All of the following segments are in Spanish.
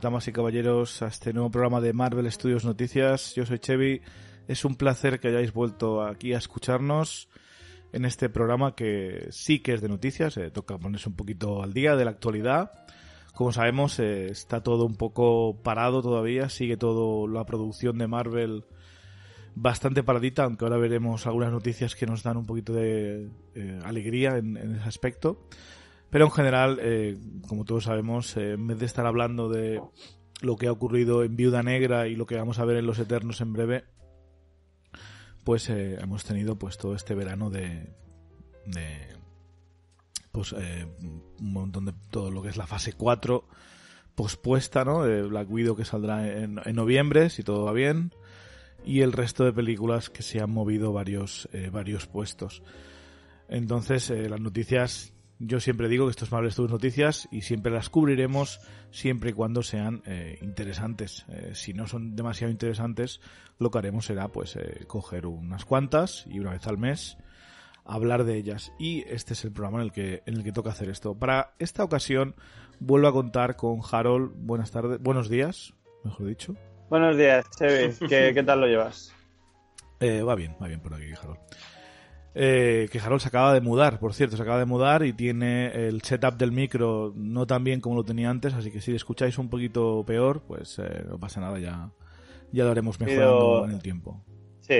damas y caballeros, a este nuevo programa de Marvel Studios Noticias. Yo soy Chevy. Es un placer que hayáis vuelto aquí a escucharnos en este programa que sí que es de noticias. Eh, toca ponerse un poquito al día de la actualidad. Como sabemos, eh, está todo un poco parado todavía. Sigue todo la producción de Marvel bastante paradita, aunque ahora veremos algunas noticias que nos dan un poquito de eh, alegría en ese aspecto. Pero en general, eh, como todos sabemos, eh, en vez de estar hablando de lo que ha ocurrido en Viuda Negra y lo que vamos a ver en Los Eternos en breve, pues eh, hemos tenido pues todo este verano de, de pues eh, un montón de todo lo que es la fase 4 pospuesta, ¿no? De Black Widow que saldrá en, en noviembre, si todo va bien, y el resto de películas que se han movido varios, varios puestos. Entonces, las noticias yo siempre digo que esto es Marvel Studios Noticias y siempre las cubriremos siempre y cuando sean eh, interesantes. Eh, si no son demasiado interesantes, lo que haremos será pues eh, coger unas cuantas y una vez al mes hablar de ellas. Y este es el programa en el que en el que toca hacer esto. Para esta ocasión vuelvo a contar con Harold. Buenas tardes, buenos días, mejor dicho. Buenos días, Chevy. ¿Qué, qué tal lo llevas? Eh, va bien, va bien por aquí, Harold. Eh, que Harold se acaba de mudar, por cierto, se acaba de mudar y tiene el setup del micro no tan bien como lo tenía antes, así que si escucháis un poquito peor, pues eh, no pasa nada, ya, ya lo haremos mejorando Pido- en el tiempo. Sí,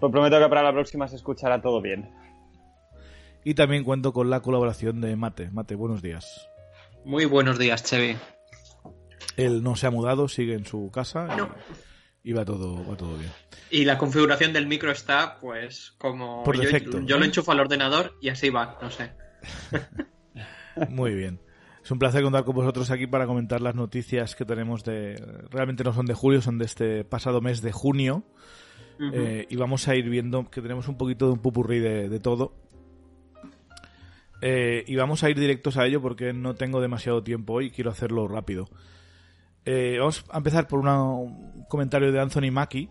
prometo que para la próxima se escuchará todo bien. Y también cuento con la colaboración de Mate. Mate, buenos días. Muy buenos días, Chevy. Él no se ha mudado, sigue en su casa No. y, va todo, va todo bien. Y la configuración del micro está, pues, como. Por yo, defecto, yo ¿no? lo enchufo al ordenador y así va, no sé. Muy bien. Es un placer contar con vosotros aquí para comentar las noticias que tenemos de... Realmente no son de julio, son de este pasado mes de junio. Eh, y vamos a ir viendo que tenemos un poquito de un pupurrí de, de todo. Eh, y vamos a ir directos a ello porque no tengo demasiado tiempo hoy y quiero hacerlo rápido. Eh, vamos a empezar por una- un comentario de Anthony Mackie.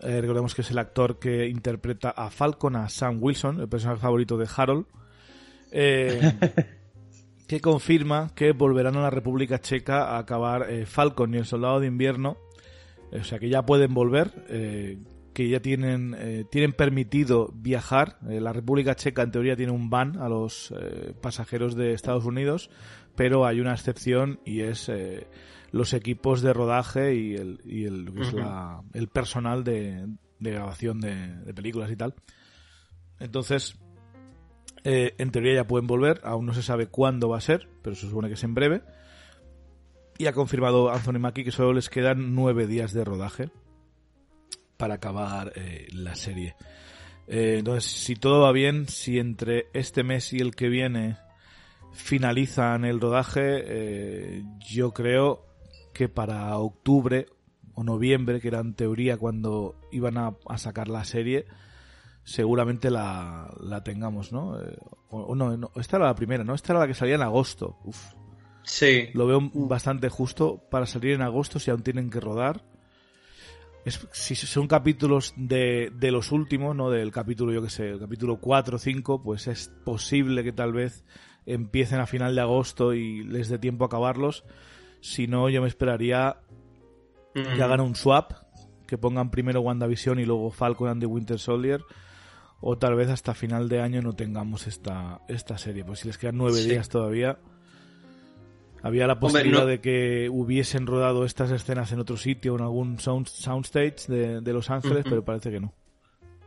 Eh, recordemos que es el actor que interpreta a Falcon, a Sam Wilson, el personaje favorito de Harold. Eh, que confirma que volverán a la República Checa a acabar eh, Falcon y el Soldado de Invierno. O sea que ya pueden volver, eh, que ya tienen, eh, tienen permitido viajar. La República Checa en teoría tiene un ban a los pasajeros de Estados Unidos, pero hay una excepción y es los equipos de rodaje y el, y el, lo que es la- el personal de, de grabación de, de películas y tal. Entonces, eh, en teoría ya pueden volver, aún no se sabe cuándo va a ser, pero se supone que es en breve. Y ha confirmado Anthony Mackie que solo les quedan nueve días de rodaje para acabar eh, la serie. Eh, entonces, si todo va bien, si entre este mes y el que viene finalizan el rodaje, eh, yo creo que para octubre o noviembre, que era en teoría cuando iban a, a sacar la serie, seguramente la, la tengamos, ¿no? Eh, o, o no, no, esta era la primera, ¿no? Esta era la que salía en agosto. Uf, Sí. lo veo bastante justo para salir en agosto si aún tienen que rodar. Es, si son capítulos de, de los últimos, ¿no? Del capítulo, yo que sé, el capítulo 4 o 5, pues es posible que tal vez empiecen a final de agosto y les dé tiempo a acabarlos. Si no, yo me esperaría Mm. que hagan un swap, que pongan primero WandaVision y luego Falcon and the Winter Soldier. o tal vez hasta final de año no tengamos esta, esta serie. Pues si les quedan nueve Sí. días todavía, había la posibilidad no- de que hubiesen rodado estas escenas en otro sitio, en algún sound, soundstage de, de Los Ángeles, Ujú. pero parece que no.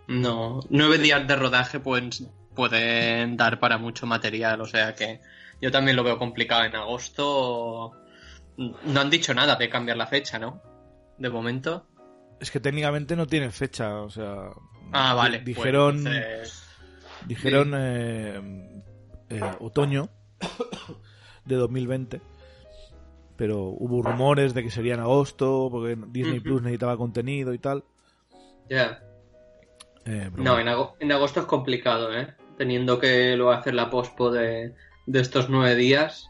No, nueve días de rodaje pueden, pueden dar para mucho material, o sea que yo también lo veo complicado en agosto. No han dicho nada de cambiar la fecha, ¿no? De momento. Es que técnicamente no tiene fecha, o sea... Ah, vale. pues Dijeron, entonces- dijeron eh, eh, otoño de 2020, pero hubo rumores de que sería en agosto, porque Disney. Plus necesitaba contenido y tal. Ya. Eh, No, en, en agosto es complicado, ¿eh? Teniendo que luego hacer la pospo de, de estos nueve días.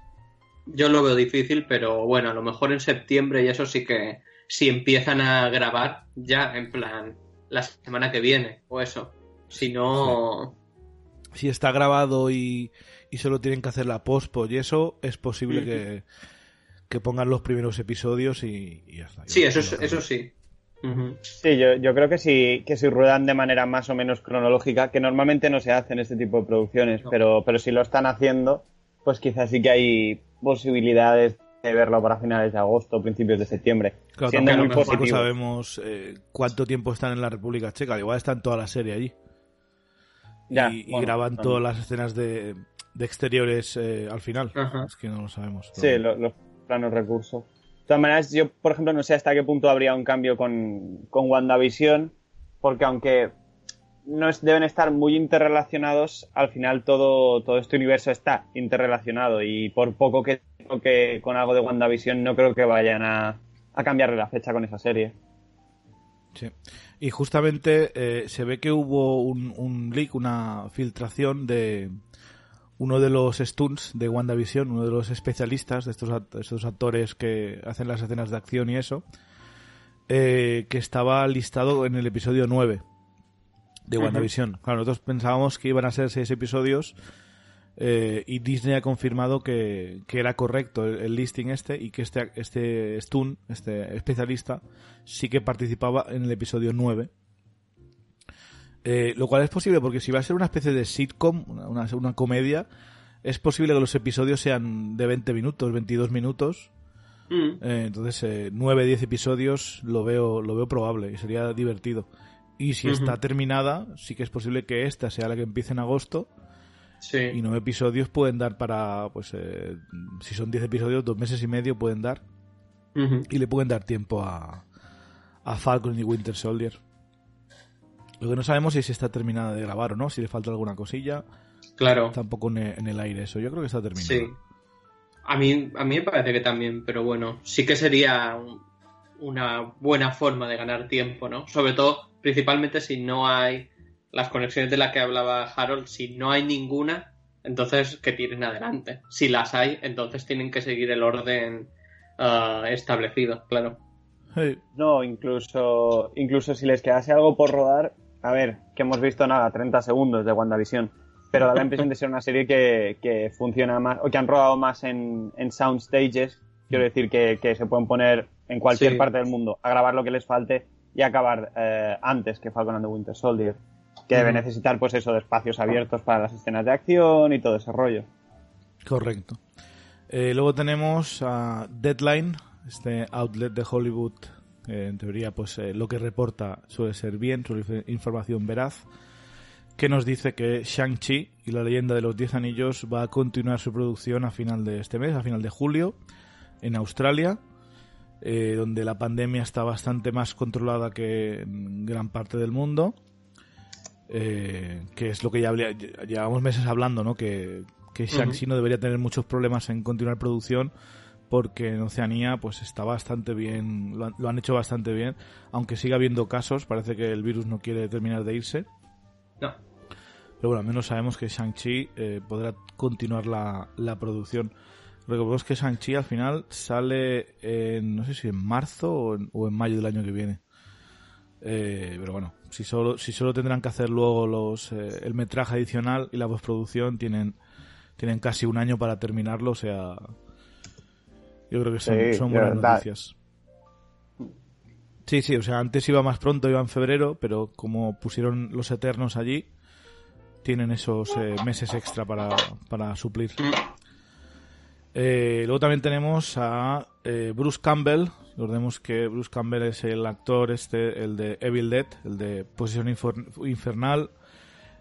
Yo lo veo difícil, pero bueno, a lo mejor en septiembre y eso sí que si empiezan a grabar ya en plan la semana que viene o eso. Si no, si está grabado y, y solo tienen que hacer la postpo y eso, es posible que, que pongan los primeros episodios y, y ya está. sí, eso, es- eso hacen. sí. Sí, yo, yo creo que si, que si ruedan de manera más o menos cronológica, que normalmente no se hace en este tipo de producciones, No. pero, pero si lo están haciendo, pues quizás sí que hay posibilidades de verlo para finales de agosto o principios de septiembre. Claro, siendo tampoco, muy positivo. sabemos eh, cuánto tiempo están en la República Checa. Igual están toda la serie allí. Ya, y, y bueno, graban bueno. todas las escenas de, de exteriores eh, al final. Ajá. Es que no lo sabemos. Sí, pero- lo- los planos recursos. De todas maneras, yo, por ejemplo, no sé hasta qué punto habría un cambio con, con WandaVision, porque aunque no es- deben estar muy interrelacionados, al final todo, todo este universo está interrelacionado y por poco que que con algo de WandaVision no creo que vayan a, cambiarle la fecha con esa serie. Sí. Y justamente eh, se ve que hubo un, leak, una filtración de uno de los stunts de WandaVision, uno de los especialistas de estos, estos actores que hacen las escenas de acción y eso, eh, que estaba listado en el episodio 9 de. WandaVision. Claro, nosotros pensábamos que iban a ser seis episodios eh, y Disney ha confirmado que, que era correcto el, el listing este y que este, este Stun, este especialista, sí que participaba en el episodio 9. Eh, lo cual es posible porque si va a ser una especie de sitcom, una, una, una comedia, es posible que los episodios sean de 20 minutos, 22 minutos. Mm. Eh, entonces, eh, 9, 10 episodios lo veo, lo veo probable y sería divertido. Y si está terminada, sí que es posible que esta sea la que empiece en agosto Sí. y nueve episodios pueden dar para, pues, eh, si son 10 episodios, dos meses y medio pueden dar. Y le pueden dar tiempo a, a Falcon y Winter Soldier. Lo que no sabemos es si está terminada de grabar o no, si le falta alguna cosilla. Claro. Tampoco en el, aire eso. Yo creo que está terminada. Sí. A mí, a mí me parece que también, pero bueno, sí que sería un- una buena forma de ganar tiempo, ¿no? Sobre todo, principalmente si no hay las conexiones de las que hablaba Harold, si no hay ninguna, entonces que tiren adelante. Si las hay, entonces tienen que seguir el orden ah, establecido, claro. No, incluso, incluso si les quedase algo por rodar, a ver, que hemos visto nada, 30 segundos de WandaVision, pero da la impresión de ser una serie que, que funciona más, o que han rodado más en, en sound stages, quiero decir que, que se pueden poner en cualquier Sí. parte del mundo a grabar lo que les falte y acabar eh, antes que Falcon and the Winter Soldier, que debe necesitar pues eso de espacios abiertos para las escenas de acción y todo ese rollo. correcto. Eh, luego tenemos a Deadline, este outlet de Hollywood. que en teoría, pues eh, lo que reporta suele ser bien, suele ser información veraz. Que nos dice que Shang-Chi y la leyenda de los Diez Anillos va a continuar su producción a final de este mes, a final de julio, en Australia, eh, donde la pandemia está bastante más controlada que en gran parte del mundo. Eh, que es lo que ya llevamos meses hablando, ¿no? Que, que Shang-Chi no debería tener muchos problemas en continuar producción porque en Oceanía pues está bastante bien, lo han, lo han hecho bastante bien, aunque siga habiendo casos, parece que el virus no quiere terminar de irse, No. pero bueno, al menos sabemos que Shang-Chi eh, podrá continuar la, la producción. Recordemos que Shang-Chi al final sale en, no sé si en marzo o en, o en mayo del año que viene. Eh, pero bueno, si solo, si solo tendrán que hacer luego los, eh, el metraje adicional y la postproducción, tienen, tienen casi un año para terminarlo, o sea, yo creo que son, Sí, son de buenas noticias. Sí, sí, o sea, antes iba más pronto, iba en febrero, pero como pusieron los Eternos allí, tienen esos eh, meses extra para, para suplir. Eh, luego también tenemos a eh, Bruce Campbell. Recordemos que Bruce Campbell es el actor este, el de Evil Dead, el de Posición Infernal,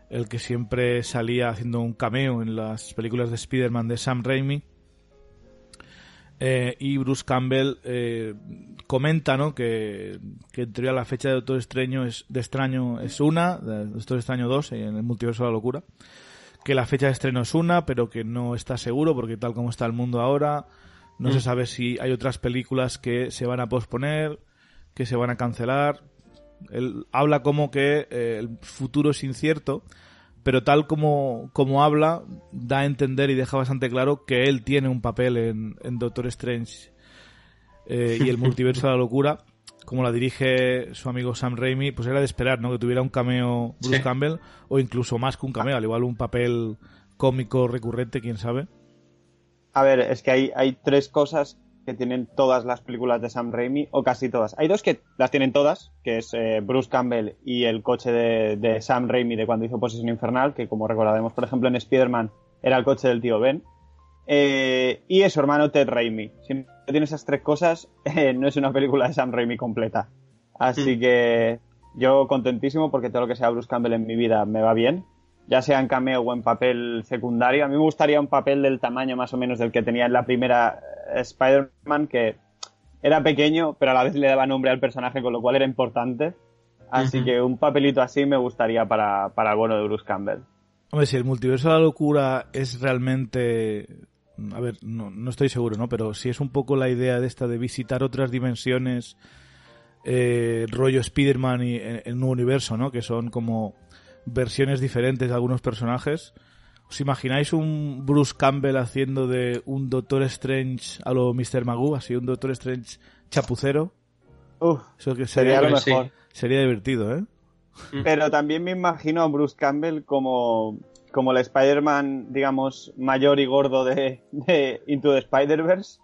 el que siempre salía haciendo un cameo en las películas de Spider-Man de Sam Raimi. Eh, y Bruce Campbell eh, comenta ¿no? que, que en teoría la fecha de Doctor Extraño es, de Extraño es una, de Doctor Extraño 2 en el multiverso de la locura, que la fecha de estreno es una, pero que no está seguro porque tal como está el mundo ahora, no se Mm. sabe si hay otras películas que se van a posponer, que se van a cancelar. Él habla como que eh, el futuro es incierto, pero tal como, como habla, da a entender y deja bastante claro que él tiene un papel en, en Doctor Strange eh, y el multiverso de la locura. Como la dirige su amigo Sam Raimi, pues era de esperar, ¿no? Que tuviera un cameo Bruce Sí. Campbell o incluso más que un cameo, al igual un papel cómico recurrente, quién sabe. A ver, es que hay, hay tres cosas que tienen todas las películas de Sam Raimi, o casi todas. Hay dos que las tienen todas, que es eh, Bruce Campbell y el coche de, de Sam Raimi de cuando hizo Posesión Infernal, que como recordaremos, por ejemplo, en Spider-Man era el coche del tío Ben. Eh, y es su hermano Ted Raimi. No tiene esas tres cosas, eh, no es una película de Sam Raimi completa. Así Mm. que yo contentísimo porque todo lo que sea Bruce Campbell en mi vida me va bien. Ya sea en cameo o en papel secundario. A mí me gustaría un papel del tamaño más o menos del que tenía en la primera eh, Spider-Man, que era pequeño, pero a la vez le daba nombre al personaje, con lo cual era importante. Así que un papelito así me gustaría para, para el bueno de Bruce Campbell. Hombre, si el multiverso de la locura es realmente... A ver, no, no estoy seguro, ¿no? Pero si es un poco la idea de esta de visitar otras dimensiones, eh, rollo Spider-Man y en, en un universo, ¿no? Que son como versiones diferentes de algunos personajes. ¿Os imagináis un Bruce Campbell haciendo de un Doctor Strange a lo Mr. Magoo? Así, un Doctor Strange chapucero. Uf, Eso que sería sería, lo mejor. sería divertido, ¿eh? Pero también me imagino a Bruce Campbell como, como el Spider-Man, digamos, mayor y gordo de, de Into the Spider-Verse.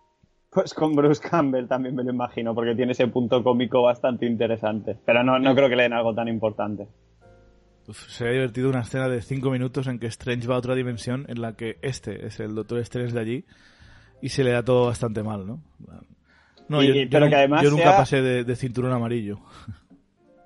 Pues con Bruce Campbell también me lo imagino, porque tiene ese punto cómico bastante interesante. Pero no, no creo que le den algo tan importante. Uf, sería divertido una escena de 5 minutos en que Strange va a otra dimensión en la que este es el Doctor Strange de allí y se le da todo bastante mal, ¿no? No, Y- yo, pero que además yo nunca sea- pasé de, de cinturón amarillo.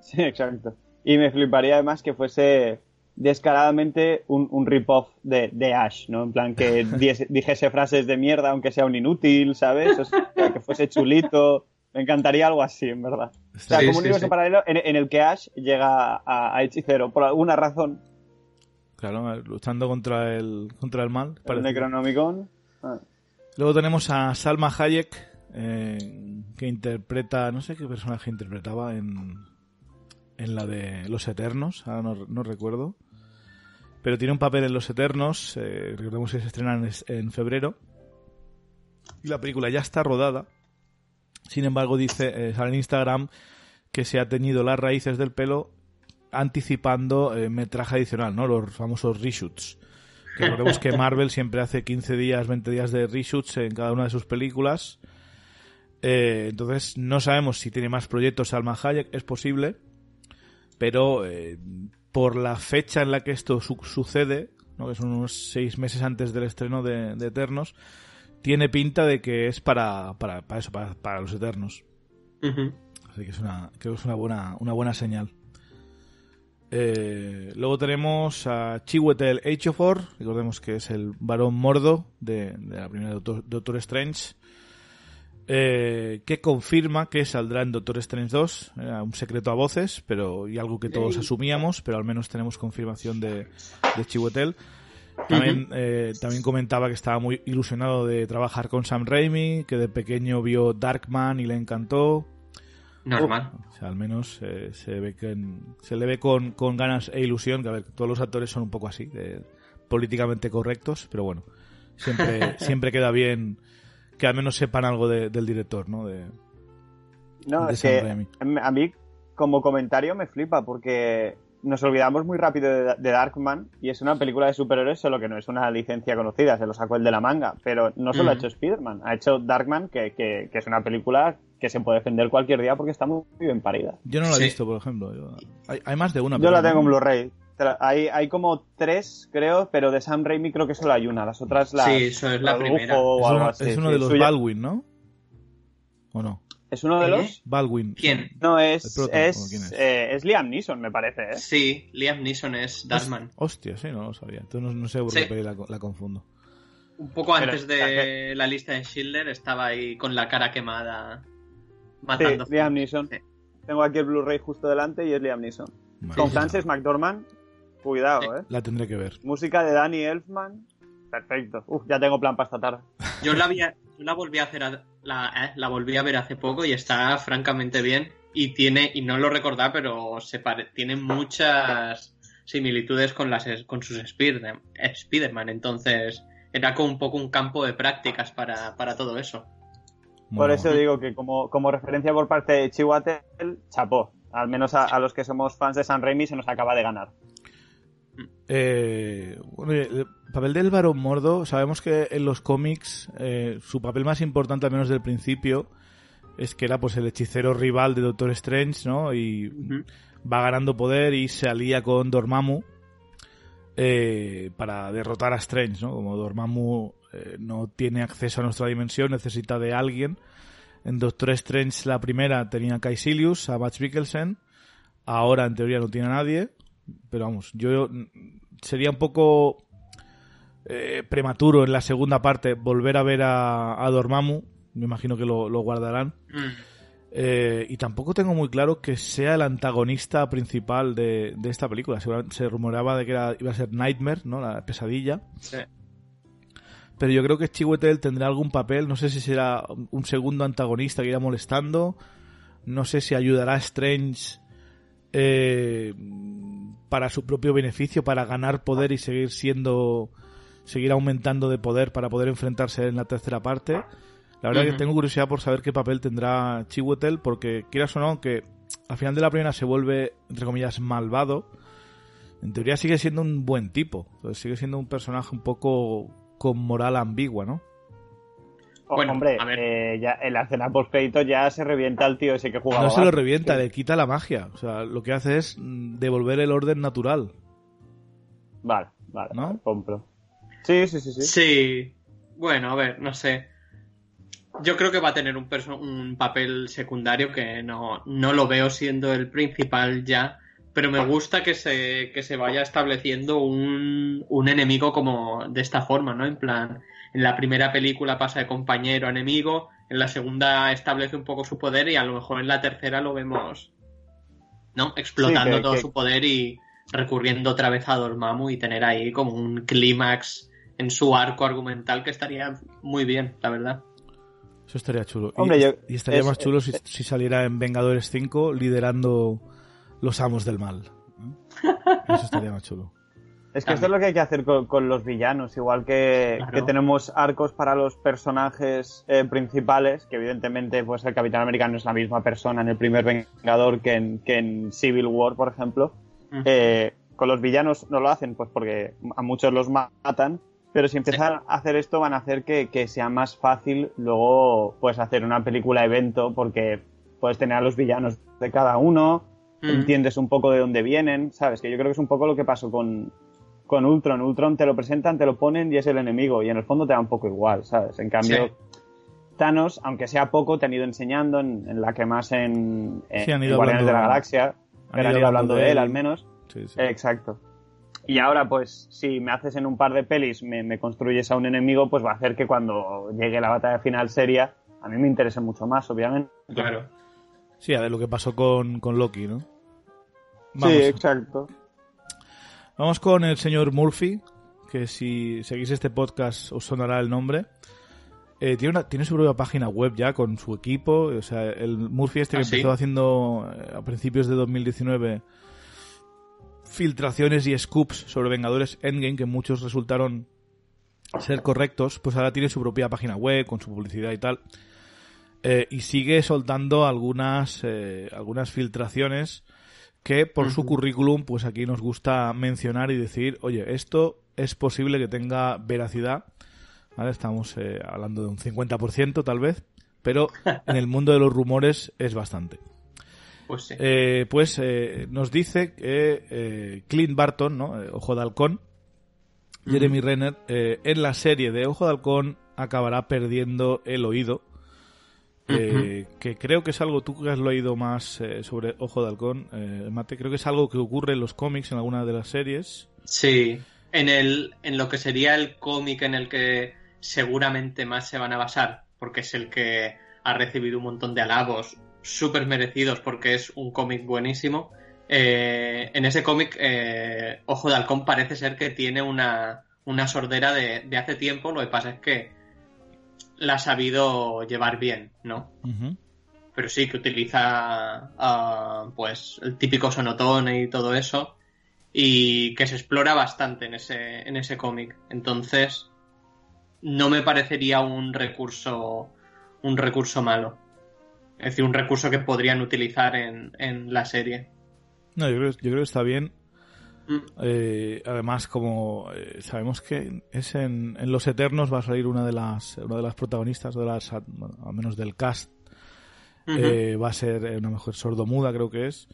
Sí, exacto. Y me fliparía además que fuese descaradamente un, un rip-off de, de Ash, ¿no? En plan que diese- dijese frases de mierda aunque sea un inútil, ¿sabes? O sea, que fuese chulito. Me encantaría algo así, en verdad. O sea, Sí, como un sí, universo sí. paralelo en, en el que Ash llega a, a hechicero por alguna razón. Claro, luchando contra el, contra el mal. El. Necronomicon. Ah. Luego tenemos a Salma Hayek, eh, que interpreta, no sé qué personaje interpretaba en, en la de Los Eternos, ahora no, no recuerdo. Pero tiene un papel en Los Eternos, eh, recordemos que se estrena en, febrero. Y la película ya está rodada. Sin embargo, dice, eh, sale en Instagram que se ha teñido las raíces del pelo anticipando eh, metraje adicional, ¿no? Los famosos reshoots. Recordemos que Marvel siempre hace 15 días, 20 días de reshoots en cada una de sus películas. Eh, entonces, no sabemos si tiene más proyectos Salma Hayek, es posible. Pero por la fecha en la que esto su- sucede, ¿no? que son unos seis meses antes del estreno de, de Eternos, tiene pinta de que es para, para, para eso, para, para los Eternos. Así que es una, creo que es una buena, una buena señal. Eh, luego tenemos a Chiwetel Ejiofor, recordemos que es el varón mordo de, de la primera Doctor, Doctor Strange, eh, que confirma que saldrá en Doctor Strange 2, era un secreto a voces, pero y algo que todos asumíamos, pero al menos tenemos confirmación de, de Chiwetel. También, eh, también comentaba que estaba muy ilusionado de trabajar con Sam Raimi, que de pequeño vio Darkman y le encantó. Normal. O sea, al menos eh, se ve que en- se le ve con, con ganas e ilusión, que a ver, todos los actores son un poco así, de- políticamente correctos, pero bueno, siempre, siempre queda bien que al menos sepan algo de- del director, ¿no? De, No, de es que Raimi. a mí como comentario me flipa porque nos olvidamos muy rápido de, de Darkman y es una película de superhéroes, solo que no es una licencia conocida, se lo sacó el de la manga. Pero no solo ha Ujú. hecho Spider-Man, ha hecho Darkman, que, que- que es una película que se puede defender cualquier día porque está muy bien parida. Yo no lo he visto, por ejemplo. yo- hay, hay más de una. Yo la tengo en Blu-ray. Hay, hay como tres, creo, pero de Sam Raimi creo que solo hay una. Las otras las. Sí, eso es la primera. O es, uno, es uno de los Baldwin, ¿no? ¿O no? ¿Es uno de los? Baldwin. ¿Quién? No, es, es, eh, es, Liam Neeson, me parece, ¿eh? Sí, Liam Neeson es Darkman. Hostia, sí, no lo sabía. Entonces no, sé por qué la, la, confundo. Un poco antes de la lista de Schindler estaba ahí con la cara quemada matando. Sí, Liam Neeson. Tengo aquí el Blu-ray justo delante y es Liam Neeson. Con Frances McDormand, cuidado, ¿eh? La tendré que ver. Música de Danny Elfman. Perfecto. Uf, ya tengo plan para esta tarde. Yo la, la volví a hacer la, eh, la, volví a ver hace poco y está francamente bien. Y tiene, y no lo recordaba, pero se tiene muchas similitudes con las con sus Spider-Man. Entonces, era como un poco un campo de prácticas para, para todo eso. Por eso digo que como, como referencia por parte de Chihuahua, chapó. Al menos a, los que somos fans de San Raimi se nos acaba de ganar. Eh, el papel del varón mordo, sabemos que en los cómics eh, su papel más importante, al menos del principio, es que era pues el hechicero rival de Doctor Strange, ¿no? Y va ganando poder y se alía con Dormammu eh, para derrotar a Strange, ¿no? Como Dormammu eh, no tiene acceso a nuestra dimensión, necesita de alguien. En Doctor Strange la primera tenía a Caecilius, a Max Mikkelsen. Ahora en teoría no tiene a nadie. Pero vamos, yo sería un poco eh, prematuro en la segunda parte volver a ver a, Dormammu. Me imagino que lo, guardarán. Mm. Eh, y tampoco tengo muy claro que sea el antagonista principal de, esta película. Se, se, rumoreaba de que iba a ser Nightmare, ¿no? La pesadilla. Sí pero yo creo que Chiwetel tendrá algún papel, no sé si será un segundo antagonista que irá molestando, no sé si ayudará a Strange eh, para su propio beneficio, para ganar poder y seguir siendo, seguir aumentando de poder para poder enfrentarse en la tercera parte. La verdad que tengo curiosidad por saber qué papel tendrá Chiwetel, porque quieras o no, que al final de la primera se vuelve, entre comillas, malvado, en teoría sigue siendo un buen tipo. sigue siendo un personaje un poco con moral ambigua, ¿no? Bueno, hombre, eh, ya en la escena post ya se revienta al tío ese que jugaba. No se lo revienta, le quita la magia. O sea, lo que hace es mm, devolver el orden natural. Vale, vale, ¿no? compro. Sí, sí, sí, sí. Sí. Bueno, a ver, no sé. Yo creo que va a tener un, un papel secundario que no, no lo veo siendo el principal ya pero me gusta que se, que se vaya estableciendo un, un enemigo como de esta forma, ¿no? En plan, en la primera película pasa de compañero a enemigo, en la segunda establece un poco su poder y a lo mejor en la tercera lo vemos, ¿no? Explotando todo su poder y recurriendo otra vez a Dormammu y tener ahí como un clímax en su arco argumental que estaría muy bien, la verdad. Eso estaría chulo. y, estaría más chulo si, si, saliera en Vengadores 5 liderando los amos del mal. Eso estaría más chulo. Es que esto es lo que hay que hacer con, los villanos, igual que, tenemos arcos para los personajes eh, principales, que evidentemente pues el Capitán América no es la misma persona en el primer Vengador que en, que en Civil War, por ejemplo. Eh, con los villanos no lo hacen, pues porque a muchos los matan, pero si empiezan a hacer esto van a hacer que, que, sea más fácil luego pues hacer una película evento, porque puedes tener a los villanos de cada uno, entiendes un poco de dónde vienen, ¿sabes? Que yo creo que es un poco lo que pasó con, con Ultron. Ultron te lo presentan, te lo ponen y es el enemigo, y en el fondo te da un poco igual, ¿sabes? En cambio, Thanos, aunque sea poco, te han ido enseñando en, la que más en, Guardianes de la Galaxia, han, ido, hablando de él, al menos. Exacto. Y ahora, pues, si me haces en un par de pelis, me, me, construyes a un enemigo, pues va a hacer que cuando llegue la batalla final seria, a mí me interese mucho más, obviamente. Claro. Sí, a ver lo que pasó con, con Loki, ¿no? Sí, exacto. Vamos con el señor Murphy, que si seguís este podcast os sonará el nombre. Eh, tiene, una, tiene su propia página web ya con su equipo. O sea, el Murphy este que ¿Ah, empezó haciendo eh, a principios de 2019 filtraciones y scoops sobre Vengadores Endgame que muchos resultaron ser correctos, pues ahora tiene su propia página web con su publicidad y tal. Eh, y sigue soltando algunas, eh, algunas filtraciones que por su currículum, pues aquí nos gusta mencionar y decir, oye, esto es posible que tenga veracidad. ¿Vale? Estamos eh, hablando de un 50% tal vez, pero en el mundo de los rumores es bastante. Pues sí. Eh, pues eh, nos dice que Clint Barton, ¿no? Ojo de Halcón, Jeremy Renner, en la serie de Ojo de Halcón acabará perdiendo el oído. Eh, Que creo que es algo, tú que has leído más eh, sobre Ojo de Halcón, eh, Mate, creo que es algo que ocurre en los cómics, en alguna de las series. Sí, en, el, en lo que sería el cómic en el que seguramente más se van a basar, porque es el que ha recibido un montón de alabos súper merecidos porque es un cómic buenísimo. Eh, en ese cómic, eh, Ojo de Halcón parece ser que tiene una, una sordera de, de hace tiempo, lo que pasa es que la ha sabido llevar bien, ¿no? Pero sí que utiliza ah, pues el típico sonotone y todo eso y que se explora bastante en ese en ese cómic entonces no me parecería un recurso un recurso malo es decir un recurso que podrían utilizar en, en la serie No, yo creo, yo creo que está bien. Mm, Eh, además, como eh, sabemos que es en, en Los Eternos va a salir una de las una de las protagonistas, de las, bueno, al menos del cast, eh, va a ser eh, una mujer sordomuda, creo que es.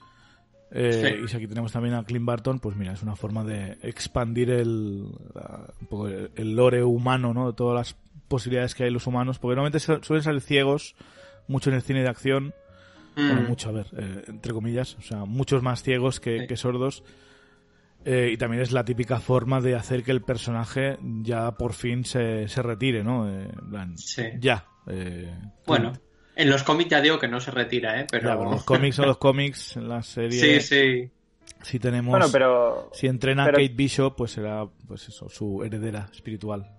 Eh, Sí. Y si aquí tenemos también a Clint Barton, pues mira, es una forma de expandir el, la- un poco el, lore humano, ¿no? De todas las posibilidades que hay en los humanos, porque normalmente su- suelen salir ciegos mucho en el cine de acción. Bueno, Mm, mucho, a ver, eh, entre comillas, o sea, muchos más ciegos que, Sí. que sordos. Eh, y también es la típica forma de hacer que el personaje ya por fin se, se retire, ¿no? Eh, plan, sí. Ya. eh, bueno en los cómics ya digo que no se retira eh pero ya, bueno, los cómics son los cómics, en la serie. sí sí Si tenemos. Bueno, pero Si entrena pero- a Kate Bishop, pues será, pues eso, su heredera espiritual.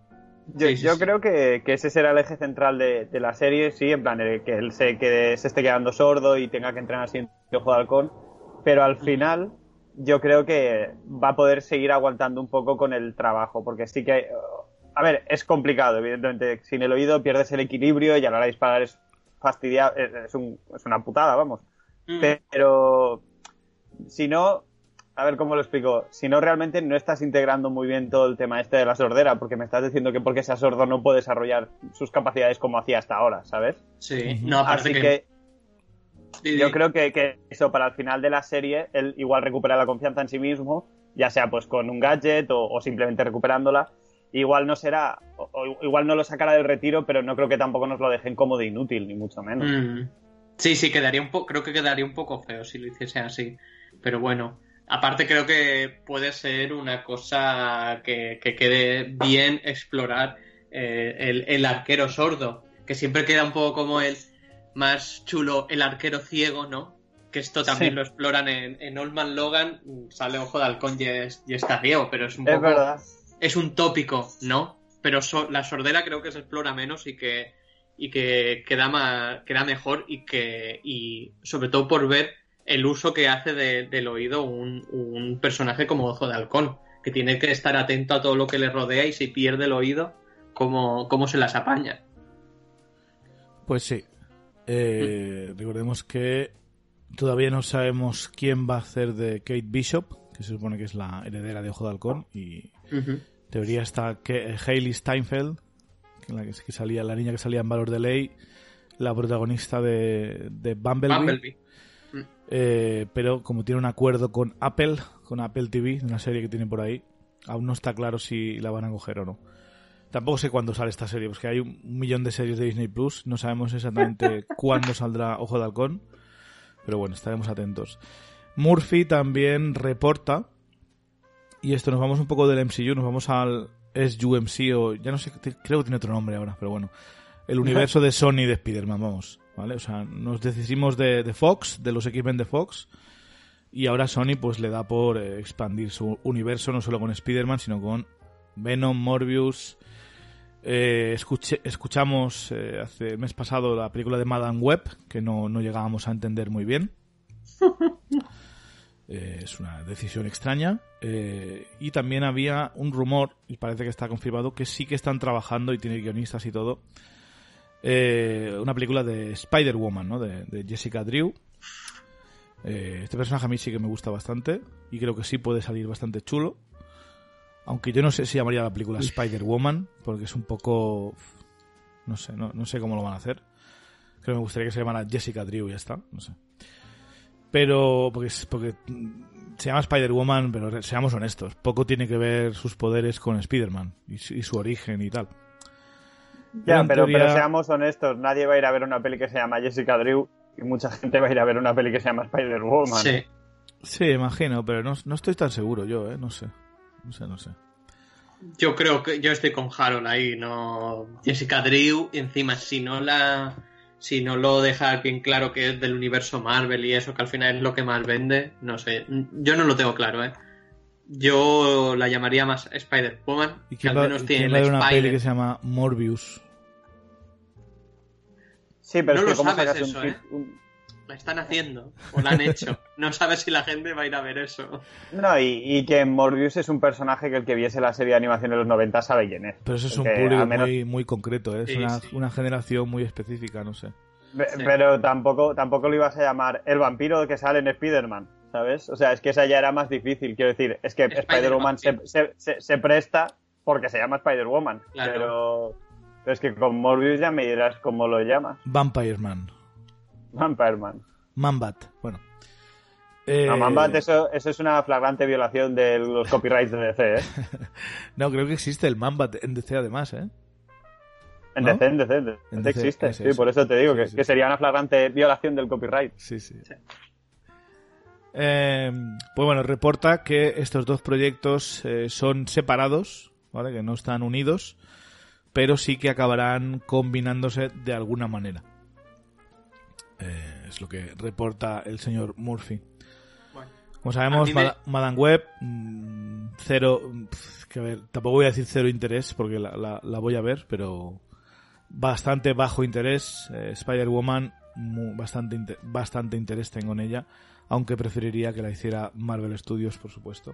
yo, Sí, sí, yo sí. creo que, que ese será el eje central de, de la serie, sí, en plan, el que él se, quede, se esté quedando sordo y tenga que entrenar sin ojo de halcón, pero al final yo creo que va a poder seguir aguantando un poco con el trabajo, porque sí que, a ver, es complicado, evidentemente, sin el oído pierdes el equilibrio y a la hora de disparar es fastidiado, es, es un- es una putada, vamos. Mm, Pero si no, a ver cómo lo explico, si no realmente no estás integrando muy bien todo el tema este de la sordera, porque me estás diciendo que porque sea sordo no puede desarrollar sus capacidades como hacía hasta ahora, ¿sabes? sí no aparte Así que, que Yo creo que, que eso para el final de la serie, él igual recupera la confianza en sí mismo, ya sea pues con un gadget o, o simplemente recuperándola. Igual no será, o, o igual no lo sacará del retiro, pero no creo que tampoco nos lo dejen como de inútil, ni mucho menos. Mm. Sí, sí, quedaría un creo que quedaría un poco feo si lo hiciese así. Pero bueno, aparte creo que puede ser una cosa que, que quede bien explorar eh, el, el arquero sordo, que siempre queda un poco como el más chulo, el arquero ciego, ¿no? Que esto también Sí. lo exploran en, en Old Man Logan, sale Ojo de Halcón y, es- y está ciego, pero es un Es poco verdad. es un tópico, ¿no? Pero so- la sordera creo que se explora menos y que y que queda más, queda mejor y que y sobre todo por ver el uso que hace de- del oído un, un personaje como Ojo de Halcón, que tiene que estar atento a todo lo que le rodea y si pierde el oído, cómo, cómo se las apaña. Pues sí. Eh, Recordemos que todavía no sabemos quién va a hacer de Kate Bishop, que se supone que es la heredera de Ojo de Halcón, y en teoría está que Hailey Steinfeld, que, la que, que salía, la niña que salía en Valor de Ley, la protagonista de, de Bumblebee. Bumblebee. Eh, pero como tiene un acuerdo con Apple, con Apple TV, una serie que tiene por ahí, aún no está claro si la van a coger o no. Tampoco sé cuándo sale esta serie, porque hay un millón de series de Disney Plus, no sabemos exactamente cuándo saldrá Ojo de Halcón, pero bueno, estaremos atentos. Murphy también reporta, y esto nos vamos un poco del MCU, nos vamos al SUMC, o ya no sé, creo que tiene otro nombre ahora, pero bueno, el universo de Sony de Spider-Man, vamos, ¿vale? O sea, nos deshicimos de, de Fox, de los X-Men de Fox, y ahora Sony pues le da por eh, expandir su universo no solo con Spider-Man, sino con Venom, Morbius. Eh, escuché- escuchamos eh, hace el mes pasado la película de Madame Web, que no, no llegábamos a entender muy bien. Eh, es una decisión extraña. Y también había un rumor, y parece que está confirmado, que sí que están trabajando y tiene guionistas y todo. una película de Spider-Woman, ¿no? De, de Jessica Drew. Este personaje a mí sí que me gusta bastante y creo que sí puede salir bastante chulo. Aunque yo no sé si llamaría la película Spider-Woman, porque es un poco... No sé, no, no sé cómo lo van a hacer. Creo que me gustaría que se llamara Jessica Drew y ya está, no sé. Pero, porque, porque se llama Spider-Woman, pero seamos honestos, poco tiene que ver sus poderes con Spider-Man y, su origen y tal. Ya, pero, pero, seamos honestos, nadie va a ir a ver una peli que se llama Jessica Drew y mucha gente va a ir a ver una peli que se llama Spider-Woman. Sí. Sí, imagino, pero no, no, estoy tan seguro yo, ¿eh? No sé. No sé, no sé. Yo creo que yo estoy con Harold ahí, no. Jessica Drew, encima, si no la. Si no lo deja bien claro que es del universo Marvel y eso, que al final es lo que más vende, no sé. Yo no lo tengo claro, ¿eh? Yo la llamaría más Spider-Woman. ¿Y que al menos tiene una peli que se llama Morbius? Sí, pero no es que lo sabes eso, ¿eh? La están haciendo o la han hecho. No sabes si la gente va a ir a ver eso. No, y, que Morbius es un personaje que el que viese la serie de animación de los 90 sabe quién es. Pero eso es un público muy, muy concreto, ¿eh? es una, generación muy específica, no sé. Pero tampoco, tampoco lo ibas a llamar el vampiro que sale en Spider-Man, ¿sabes? O sea, es que esa ya era más difícil. Quiero decir, es que Spider-Woman se, se, presta porque se llama Spider-Woman. Pero, pero es que con Morbius ya me dirás cómo lo llamas. Vampire Man. Vampire Mambat, bueno. Eh... Mambat, eso, eso es una flagrante violación de los copyrights de DC, ¿eh? no, creo que existe el Mambat en DC además, ¿eh? En DC, en DC, en DC, existe, sí, por eso te digo que, que, sería una flagrante violación del copyright. Sí, sí. Eh, pues bueno, reporta que estos dos proyectos eh, son separados, ¿vale? Que no están unidos, pero sí que acabarán combinándose de alguna manera. Eh, es lo que reporta el señor Murphy. Como sabemos, Madame Web, mm, cero. Que ver, tampoco voy a decir cero interés porque la, voy a ver, pero bastante bajo interés. Eh, Spider-Woman, bastante, bastante interés tengo en ella, aunque preferiría que la hiciera Marvel Studios, por supuesto.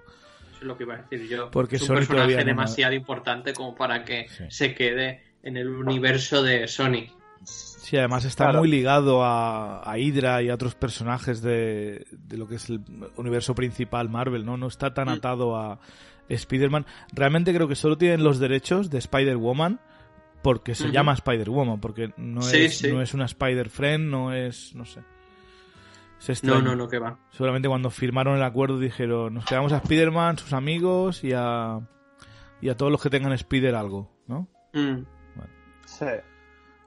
Eso es lo que iba a decir yo. Porque es un personaje demasiado importante como para que se quede en el universo de Sony. Sí, además está muy ligado a, a, Hydra y a otros personajes de, lo que es el universo principal Marvel, ¿no? No está tan mm. atado a Spider-Man. Realmente creo que solo tienen los derechos de Spider-Woman porque se llama Spider-Woman, porque no, es, no es una Spider-Friend, no es, no sé. no, no, no, que va. Seguramente cuando firmaron el acuerdo dijeron, nos quedamos a Spider-Man, sus amigos y a, y a todos los que tengan Spider algo, ¿no? Mm. Sí.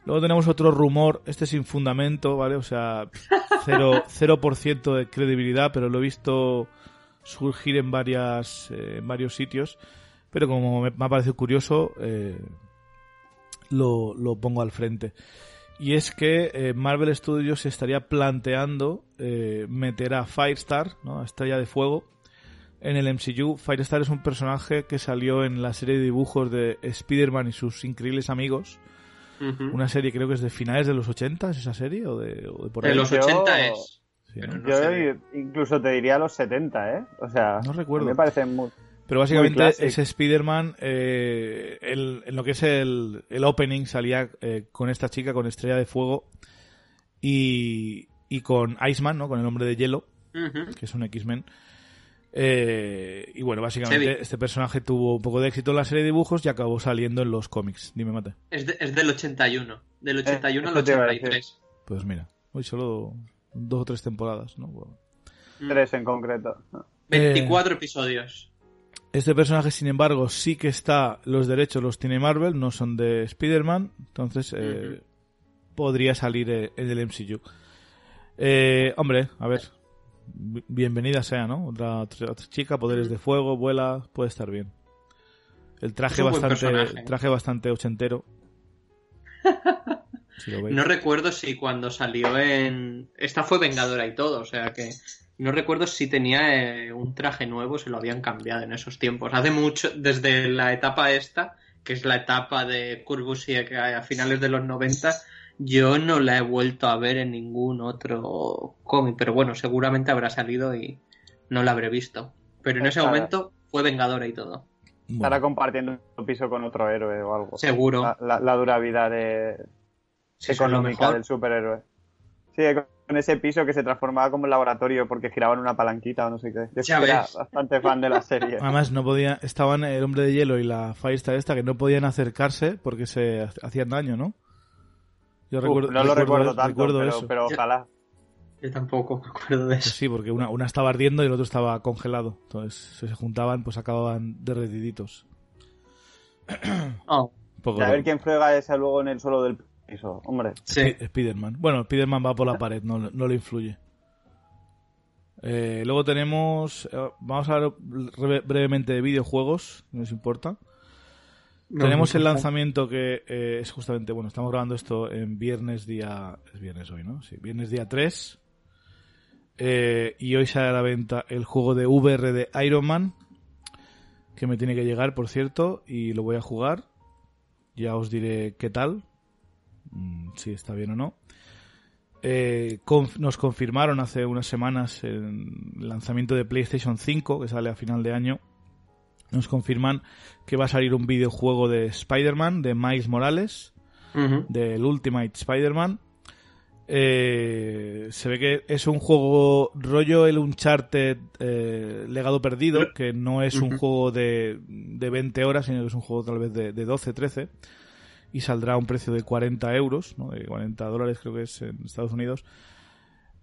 Luego tenemos otro rumor, este sin fundamento, ¿vale? O sea, 0%, 0 de credibilidad, pero lo he visto surgir en, varias, eh, en varios sitios. Pero como me, ha parecido curioso, eh, lo, lo, pongo al frente. Y es que eh, Marvel Studios se estaría planteando meter a Firestar, ¿no? a Estrella de Fuego, en el MCU. Firestar es un personaje que salió en la serie de dibujos de Spider-Man y sus increíbles amigos una serie creo que es de finales de los 80, ¿es esa serie? ¿O de, por ahí? De los 80 es. yo incluso te diría los 70, ¿eh? O sea, no recuerdo. Me parece muy. Pero básicamente ese Spider-Man, eh, en lo que es el, el opening, salía eh, con esta chica, con Estrella de Fuego, y, y con Iceman, ¿no? Con el hombre de hielo, que es un X-Men. Eh, y bueno, básicamente este personaje tuvo un poco de éxito en la serie de dibujos y acabó saliendo en los cómics. Dime, Mate. Es, del 81. Del 81 eh, al 83. Pues mira, hoy solo dos o tres temporadas, ¿no? Mm. Tres en concreto. 24 eh, episodios. Este personaje, sin embargo, sí que está. Los derechos los tiene Marvel, no son de Spider-Man. Entonces, podría salir en el MCU. hombre, a ver, bienvenida sea, ¿no? Otra, chica, poderes de fuego, vuela, puede estar bien. El traje bastante, traje bastante ochentero. no recuerdo si cuando salió en. Esta fue Vengadora y todo, o sea que. No recuerdo si tenía eh, un traje nuevo, se lo habían cambiado en esos tiempos. Hace mucho, desde la etapa esta, que es la etapa de y a finales de los 90, yo no la he vuelto a ver en ningún otro cómic, pero bueno, seguramente habrá salido y no la habré visto. Pero en ese momento fue Vengadora y todo. Estará compartiendo un piso con otro héroe o algo. Seguro. La, de... económica del superhéroe. Sí, con ese piso que se transformaba como un laboratorio porque giraban una palanquita o no sé qué. Yo era bastante fan de la serie. Además, no podía, estaban el hombre de hielo y la Firestar esta que no podían acercarse porque se hacían daño, ¿no? No lo recuerdo tanto, pero, ojalá. Yo tampoco me acuerdo de Pues eso. sí, porque una, una estaba ardiendo y el otro estaba congelado. Entonces, si se juntaban, pues acababan derretiditos. Oh, poco A ver quién frega esa luego en el suelo del piso. Hombre, sí. Spi- Spiderman. Bueno, Spiderman va por la pared, no, no le influye. Eh, luego tenemos. eh, vamos a hablar breve- brevemente de videojuegos, si nos importa. No, tenemos el lanzamiento que eh, es justamente. Bueno, estamos grabando esto en viernes día. Es viernes hoy, ¿no? Sí, viernes día 3. Eh, y hoy sale a la venta el juego de VR de Iron Man. Que me tiene que llegar, por cierto. Y lo voy a jugar. Ya os diré qué tal. mm, si está bien o no. Eh, conf- nos confirmaron hace unas semanas el lanzamiento de PlayStation 5, que sale a final de año. Nos confirman que va a salir un videojuego de Spider-Man, de Miles Morales, del Ultimate Spider-Man. Eh, se ve que es un juego rollo el Uncharted eh, Legado Perdido, que no es un juego de, de 20 horas, sino que es un juego tal vez de, de 12, 13. Y saldrá a un precio de 40 euros, ¿no? de 40 dólares creo que es en Estados Unidos.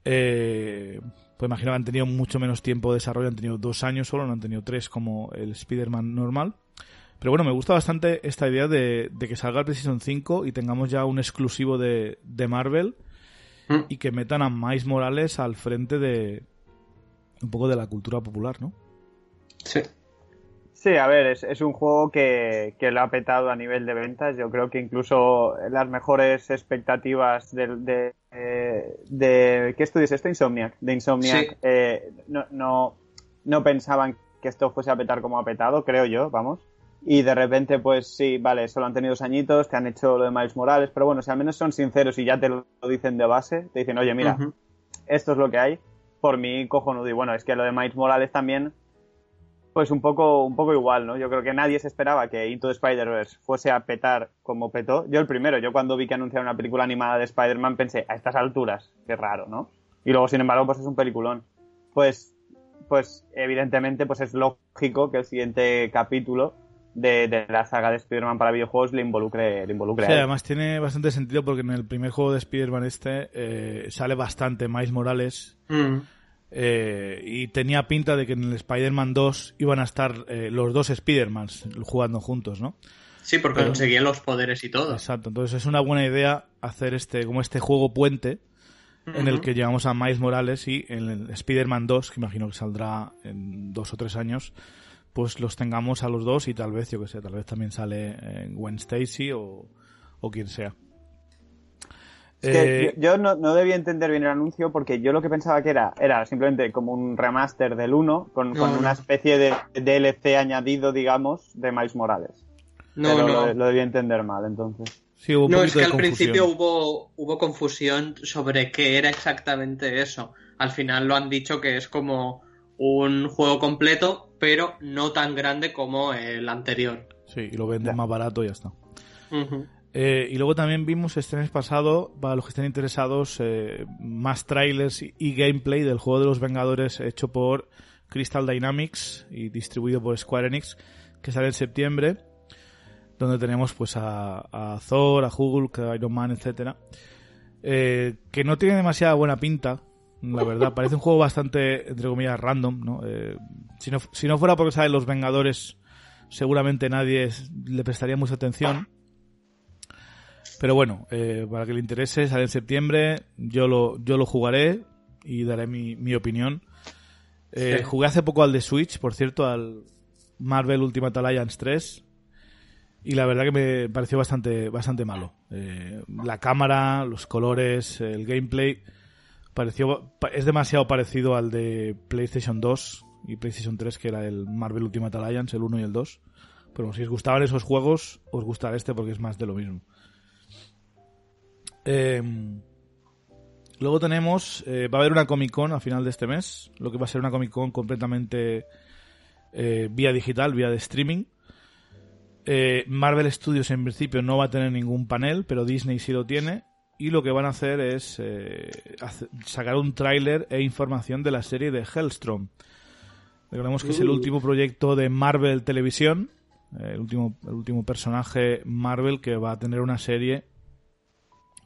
Eh, pues imagino que han tenido mucho menos tiempo de desarrollo, han tenido dos años solo, no han tenido tres como el Spider-Man normal. Pero bueno, me gusta bastante esta idea de, de que salga el PlayStation 5 y tengamos ya un exclusivo de, de Marvel Mm. y que metan a Miles Morales al frente de un poco de la cultura popular, ¿no? Sí. A ver, es, es un juego que, que lo ha petado a nivel de ventas. Yo creo que incluso las mejores expectativas de, de, eh, de- ¿qué estudio es esto? Insomniac, de Insomniac, Sí. eh, no, no, no pensaban que esto fuese a petar como ha petado, creo yo, vamos. Y de repente, pues sí, vale, solo han tenido dos añitos, te han hecho lo de Miles Morales, pero bueno, si al menos son sinceros y ya te lo dicen de base, te dicen, oye, mira, Ujú. esto es lo que hay, por mí cojonudo. Y bueno, es que lo de Miles Morales también, pues un poco, un poco igual, ¿no? Yo creo que nadie se esperaba que Into the Spider-Verse fuese a petar como petó. Yo el primero, yo cuando vi que anunciaron una película animada de Spider-Man pensé, a estas alturas, qué raro, ¿no? Y luego, sin embargo, pues es un peliculón. Pues, pues evidentemente, pues es lógico que el siguiente capítulo de, de la saga de Spider-Man para videojuegos le involucre, le involucre Sí, a él. además tiene bastante sentido porque en el primer juego de Spider-Man este eh, sale bastante Miles Morales Mm. Eh, y tenía pinta de que en el Spider-Man 2 iban a estar eh, los dos Spider-Mans jugando juntos, ¿no? Sí, porque Pero- conseguían los poderes y todo. Exacto, entonces es una buena idea hacer este como este juego puente en el que llevamos a Miles Morales y en el Spider-Man 2, que imagino que saldrá en dos o tres años, pues los tengamos a los dos y tal vez, yo que sé, tal vez también sale eh, Gwen Stacy o, o quien sea. Es que Eh, yo, yo no, no debía entender bien el anuncio porque yo lo que pensaba que era era simplemente como un remaster del 1 con, No, con no. una especie de DLC añadido, digamos, de Miles Morales. No, Pero no. Lo, lo debía entender mal, entonces. sí, hubo un No, es que de al confusión. principio hubo, hubo confusión sobre qué era exactamente eso. Al final lo han dicho que es como un juego completo, pero no tan grande como el anterior. Sí, y lo venden Ya. más barato y ya está. Ujú. Eh, y luego también vimos este mes pasado, para los que estén interesados, eh, más trailers y, gameplay del juego de los Vengadores hecho por Crystal Dynamics y distribuido por Square Enix, que sale en septiembre, donde tenemos pues a, a Thor, a Hulk, a Iron Man, etcétera, eh, que no tiene demasiada buena pinta, la verdad. Parece un juego bastante, entre comillas, random, ¿no? Eh, si no si no fuera porque salen los Vengadores, seguramente nadie le prestaría mucha atención. Pero bueno, eh, para que le interese, sale en septiembre. Yo lo, yo lo jugaré y daré mi, mi opinión. Eh, Sí. Jugué hace poco al de Switch, por cierto, al Marvel Ultimate Alliance 3. Y la verdad que me pareció bastante, bastante malo. Eh, la cámara, los colores, el gameplay. Pareció, pa- es demasiado parecido al de PlayStation 2 y PlayStation 3, que era el Marvel Ultimate Alliance, el 1 y el 2. Pero si os gustaban esos juegos, os gustará este porque es más de lo mismo. Eh, luego tenemos, eh, va a haber una Comic Con a final de este mes, lo que va a ser una Comic Con completamente eh, vía digital, vía de streaming. Eh, Marvel Studios en principio no va a tener ningún panel, pero Disney sí lo tiene. Y lo que van a hacer es sacar un tráiler e información de la serie de Hellstrom. Recordemos que es el último proyecto de Marvel Televisión, el último, el último personaje Marvel que va a tener una serie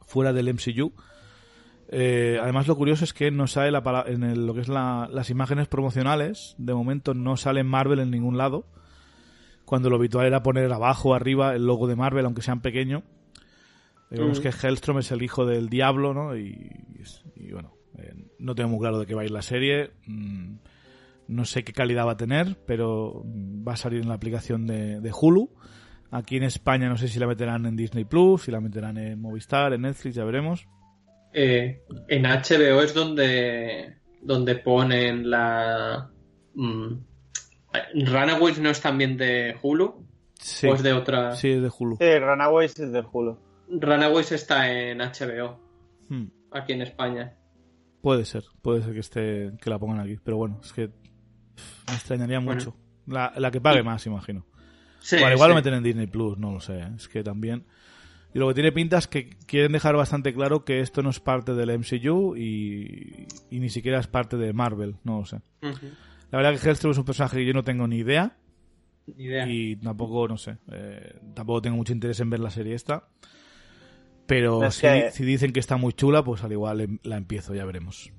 fuera del MCU. Eh, además, lo curioso es que no sale la pala- en el- lo que es la- las imágenes promocionales. De momento no sale Marvel en ningún lado. Cuando lo habitual era poner abajo o arriba el logo de Marvel, aunque sean pequeño. Digamos Mm. que Hellstrom es el hijo del diablo, ¿no? Y, y bueno, eh, no tengo muy claro de qué va a ir la serie. Mm, no sé qué calidad va a tener, pero va a salir en la aplicación de, de Hulu. Aquí en España no sé si la meterán en Disney Plus, si la meterán en Movistar, en Netflix, ya veremos. Eh, en HBO es donde, donde ponen la... mm, Runaways no es también de Hulu, Sí, o es de otra... sí, es de Hulu. Sí, Runaways es del Hulu. Runaways está en HBO, Hmm, aquí en España. Puede ser, puede ser que esté que la pongan aquí, pero bueno, es que pff, me extrañaría Bueno. mucho. La, la que pague más, imagino. Sí, Igual, igual sí. lo meten en Disney Plus, no lo sé. ¿eh? Es que también. Y lo que tiene pinta es que quieren dejar bastante claro que esto no es parte del MCU y, y ni siquiera es parte de Marvel, no lo sé. Ujú. La verdad que Hellstrom es un personaje que yo no tengo ni idea Ni idea. y tampoco, no sé, eh, tampoco tengo mucho interés en ver la serie esta. Pero Es si, que- si dicen que está muy chula, pues al igual em- la empiezo, ya veremos.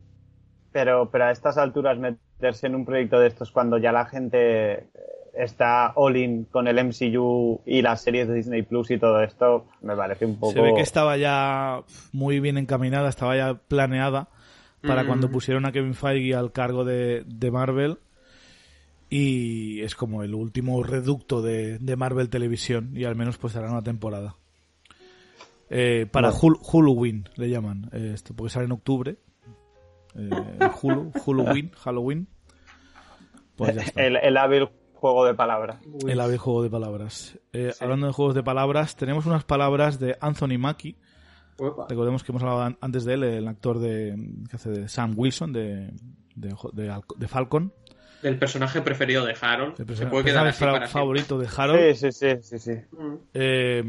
Pero, pero a estas alturas meterse en un proyecto de estos cuando ya la gente está all in con el MCU y las series de Disney Plus y todo esto, me parece un poco... Se ve que estaba ya muy bien encaminada, estaba ya planeada para Mm. cuando pusieron a Kevin Feige al cargo de, de Marvel. Y es como el último reducto de, de Marvel Televisión. Y al menos pues harán una temporada. Eh, para Bueno. Hul- Halloween le llaman. eh, esto, porque sale en octubre. Eh, Hulu, Halloween, Halloween. Pues ya está. el, el hábil juego de palabras. Uy. El ave juego de palabras. Eh, Sí. Hablando de juegos de palabras, tenemos unas palabras de Anthony Mackie. Recordemos que hemos hablado an- antes de él, el actor de, que hace de Sam Wilson, de, de, de Al- de Falcon. Del personaje preferido de Harold. El Se perso- puede quedar personaje así para siempre. favorito de Harold. Sí, sí, sí, sí, sí. Mm. Eh,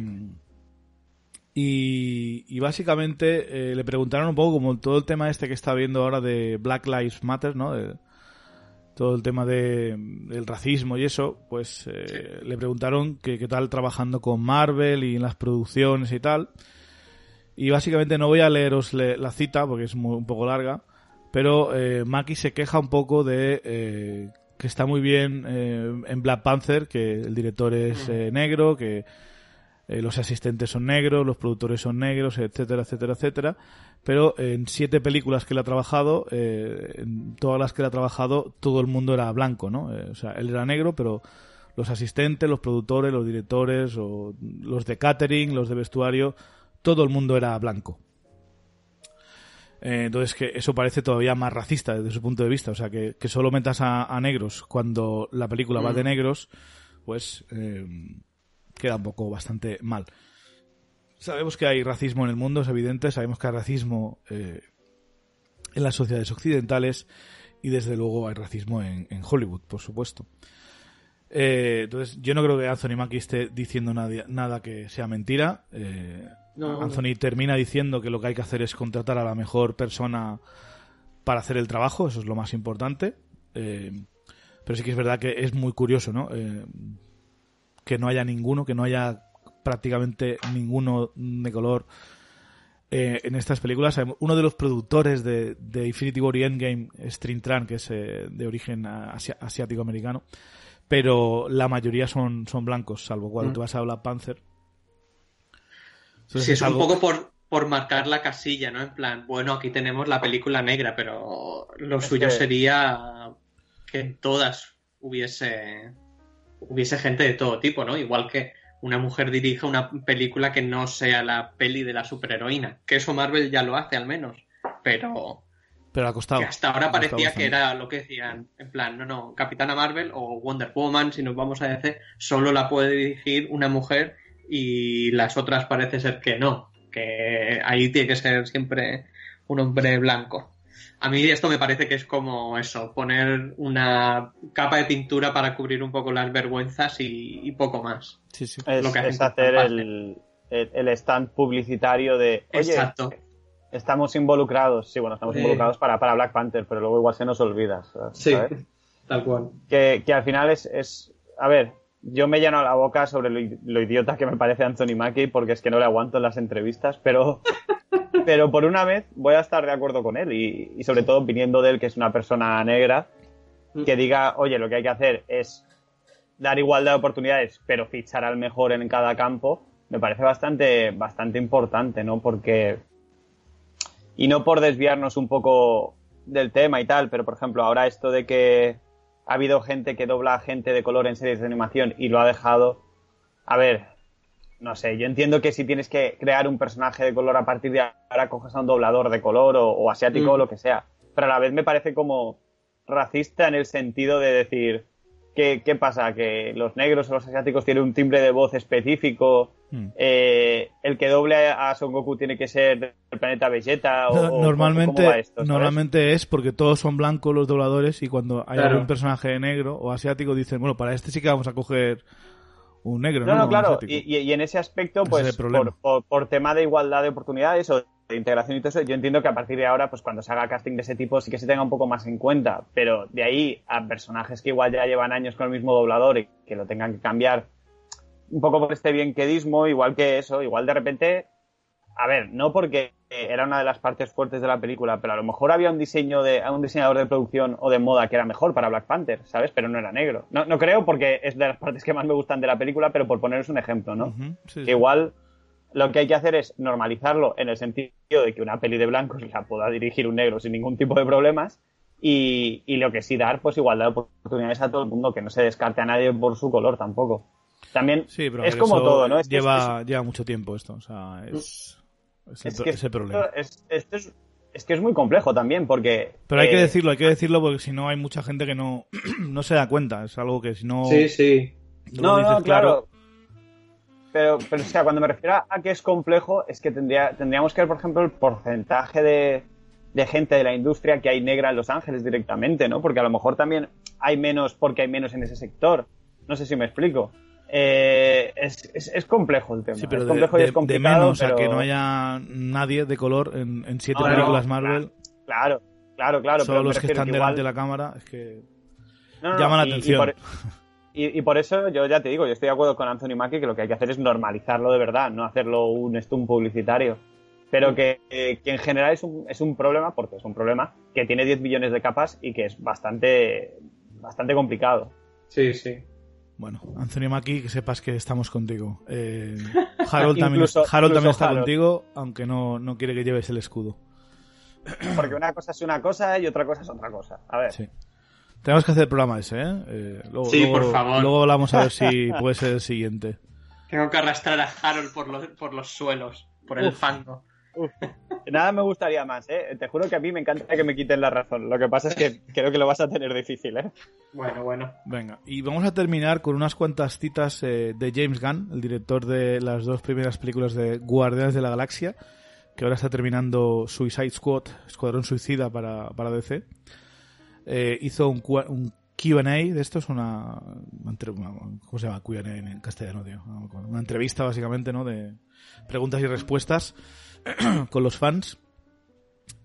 y, y básicamente eh, le preguntaron un poco como todo el tema este que está viendo ahora de Black Lives Matter, ¿no? De- todo el tema de, del racismo y eso, pues eh, le preguntaron que qué tal trabajando con Marvel y en las producciones y tal. Y básicamente no voy a leeros le- la cita porque es muy- un poco larga, pero eh, Maki se queja un poco de eh, que está muy bien eh, en Black Panther, que el director es negro, que eh, los asistentes son negros, los productores son negros, etcétera, etcétera, etcétera. Pero en siete películas que él ha trabajado, eh, en todas las que él ha trabajado, todo el mundo era blanco, ¿no? Eh, o sea, él era negro, pero los asistentes, los productores, los directores, o los de catering, los de vestuario, todo el mundo era blanco. Eh, entonces que eso parece todavía más racista desde su punto de vista. O sea, que, que solo metas a, a negros cuando la película va de negros, pues eh, queda un poco bastante mal. Sabemos que hay racismo en el mundo, es evidente. Sabemos que hay racismo eh, en las sociedades occidentales y desde luego hay racismo en, en Hollywood, por supuesto. Eh, entonces, yo no creo que Anthony Mackie esté diciendo nada, nada que sea mentira. Eh, No, Anthony termina diciendo que lo que hay que hacer es contratar a la mejor persona para hacer el trabajo, eso es lo más importante. Eh, pero sí que es verdad que es muy curioso, ¿no? Que no haya ninguno, que no haya prácticamente ninguno de color eh, en estas películas. Uno de los productores de, de Infinity War y Endgame es Trin Tran, que es eh, de origen asia- asiático-americano, pero la mayoría son, son blancos, salvo cuando Mm. te vas a Black Panther. Entonces Sí, es un algo- poco por, por marcar la casilla, ¿no? En plan, bueno, aquí tenemos la película negra, pero lo Es suyo que- sería que en todas hubiese hubiese gente de todo tipo, ¿no? Igual que una mujer dirija una película que no sea la peli de la superheroína, que eso Marvel ya lo hace al menos, pero Pero ha costado. que hasta ahora parecía que era lo que decían, en plan, no, no, Capitana Marvel o Wonder Woman, si nos vamos a decir, solo la puede dirigir una mujer y las otras parece ser que no, que ahí tiene que ser siempre un hombre blanco. A mí esto me parece que es como eso, poner una capa de pintura para cubrir un poco las vergüenzas y, y poco más. Sí, sí. Es, Lo que es hacer el, el, el stand publicitario de, oye, Exacto. estamos involucrados. Sí, bueno, estamos Eh. involucrados para, para Black Panther, pero luego igual se nos olvida. ¿sabes? Sí, tal cual. Que, que al final es, es... A ver, yo me lleno la boca sobre lo, lo idiota que me parece Anthony Mackie porque es que no le aguanto en las entrevistas, pero pero por una vez voy a estar de acuerdo con él y, y sobre todo viniendo de él que es una persona negra que diga, oye, lo que hay que hacer es dar igualdad de oportunidades, pero fichar al mejor en cada campo, me parece bastante, bastante importante, ¿no? Porque, y no por desviarnos un poco del tema y tal, pero por ejemplo, ahora esto de que ha habido gente que dobla a gente de color en series de animación y lo ha dejado, a ver, no sé, yo entiendo que si tienes que crear un personaje de color a partir de ahora coges a un doblador de color o, asiático o lo que sea, pero a la vez me parece como racista en el sentido de decir, ¿qué, qué pasa? ¿Que los negros o los asiáticos tienen un timbre de voz específico? Eh, ¿El que doble a Son Goku tiene que ser del planeta Vegeta? O, normalmente ¿cómo va esto, normalmente es porque todos son blancos los dobladores y cuando hay Claro. algún personaje negro o asiático dicen, bueno, para este sí que vamos a coger un negro, ¿no? No, no, claro. Y, y- en ese aspecto, es pues, por- por tema de igualdad de oportunidades o de integración y todo eso, yo entiendo que a partir de ahora, pues cuando se haga casting de ese tipo, sí que se tenga un poco más en cuenta. Pero de ahí a personajes que igual ya llevan años con el mismo doblador y que lo tengan que cambiar un poco por este bienquedismo, igual que eso, igual de repente. A ver, no porque era una de las partes fuertes de la película, pero a lo mejor había un diseño de un diseñador de producción o de moda que era mejor para Black Panther, ¿sabes? Pero no era negro. No, no creo porque es de las partes que más me gustan de la película, pero por poneros un ejemplo, ¿no? Sí, sí. Que igual lo que hay que hacer es normalizarlo en el sentido de que una peli de blancos la pueda dirigir un negro sin ningún tipo de problemas y, y lo que sí dar pues igualdad de oportunidades a todo el mundo, que no se descarte a nadie por su color tampoco. También Sí, pero es como todo, ¿no? Es que es- lleva, lleva mucho tiempo esto, o sea, es, es, el, es que problema. es- esto es, es que es muy complejo también porque... Pero hay que eh, decirlo, hay que decirlo porque si no hay mucha gente que no, no se da cuenta. Es algo que si no, Sí, sí. no No, claro. Pero, pero, o sea, cuando me refiero a que es complejo, es que tendría, tendríamos que ver, por ejemplo, el porcentaje de, de gente de la industria que hay negra en Los Ángeles directamente, ¿no? Porque a lo mejor también hay menos porque hay menos en ese sector. No sé si me explico. Eh, es, es, es complejo el tema. Sí, pero es de, complejo y de- es de complicado. menos a que no haya nadie de color en, en siete No, no, películas Marvel, Claro, claro, claro. solo pero los que están que delante de la cámara, es que No, no, llama la y- y atención. por- Y, y por eso yo ya te digo, yo estoy de acuerdo con Anthony Mackie que lo que hay que hacer es normalizarlo de verdad, no hacerlo un stunt publicitario. Pero que, eh, que en general es un, es un problema, porque es un problema, que tiene 10 millones de capas y que es bastante, bastante complicado. Sí, sí. Bueno, Anthony Mackie, que sepas que estamos contigo. Eh, Harold también, Incluso- Harold también está Harold. contigo, aunque no, no quiere que lleves el escudo. Porque una cosa es una cosa y otra cosa es otra cosa. A ver, Sí. Tenemos que hacer el programa ese, ¿eh? Eh, luego, Sí, luego- por favor. Luego hablamos a ver si puede ser el siguiente. Tengo que arrastrar a Harold por los, por los suelos, por el Uf. fango. Nada me gustaría más, ¿eh? Te juro que a mí me encanta que me quiten la razón. Lo que pasa es que creo que lo vas a tener difícil, ¿eh? Bueno, bueno. Venga, y vamos a terminar con unas cuantas citas eh, de James Gunn, el director de las dos primeras películas de Guardianes de la Galaxia, que ahora está terminando Suicide Squad, Escuadrón Suicida para, para DC. Eh, hizo un, un Q&A de esto, es una, ¿Cómo se llama Q&A en, en castellano, tío? No me acuerdo. Una entrevista, básicamente, ¿no? De preguntas y respuestas con los fans.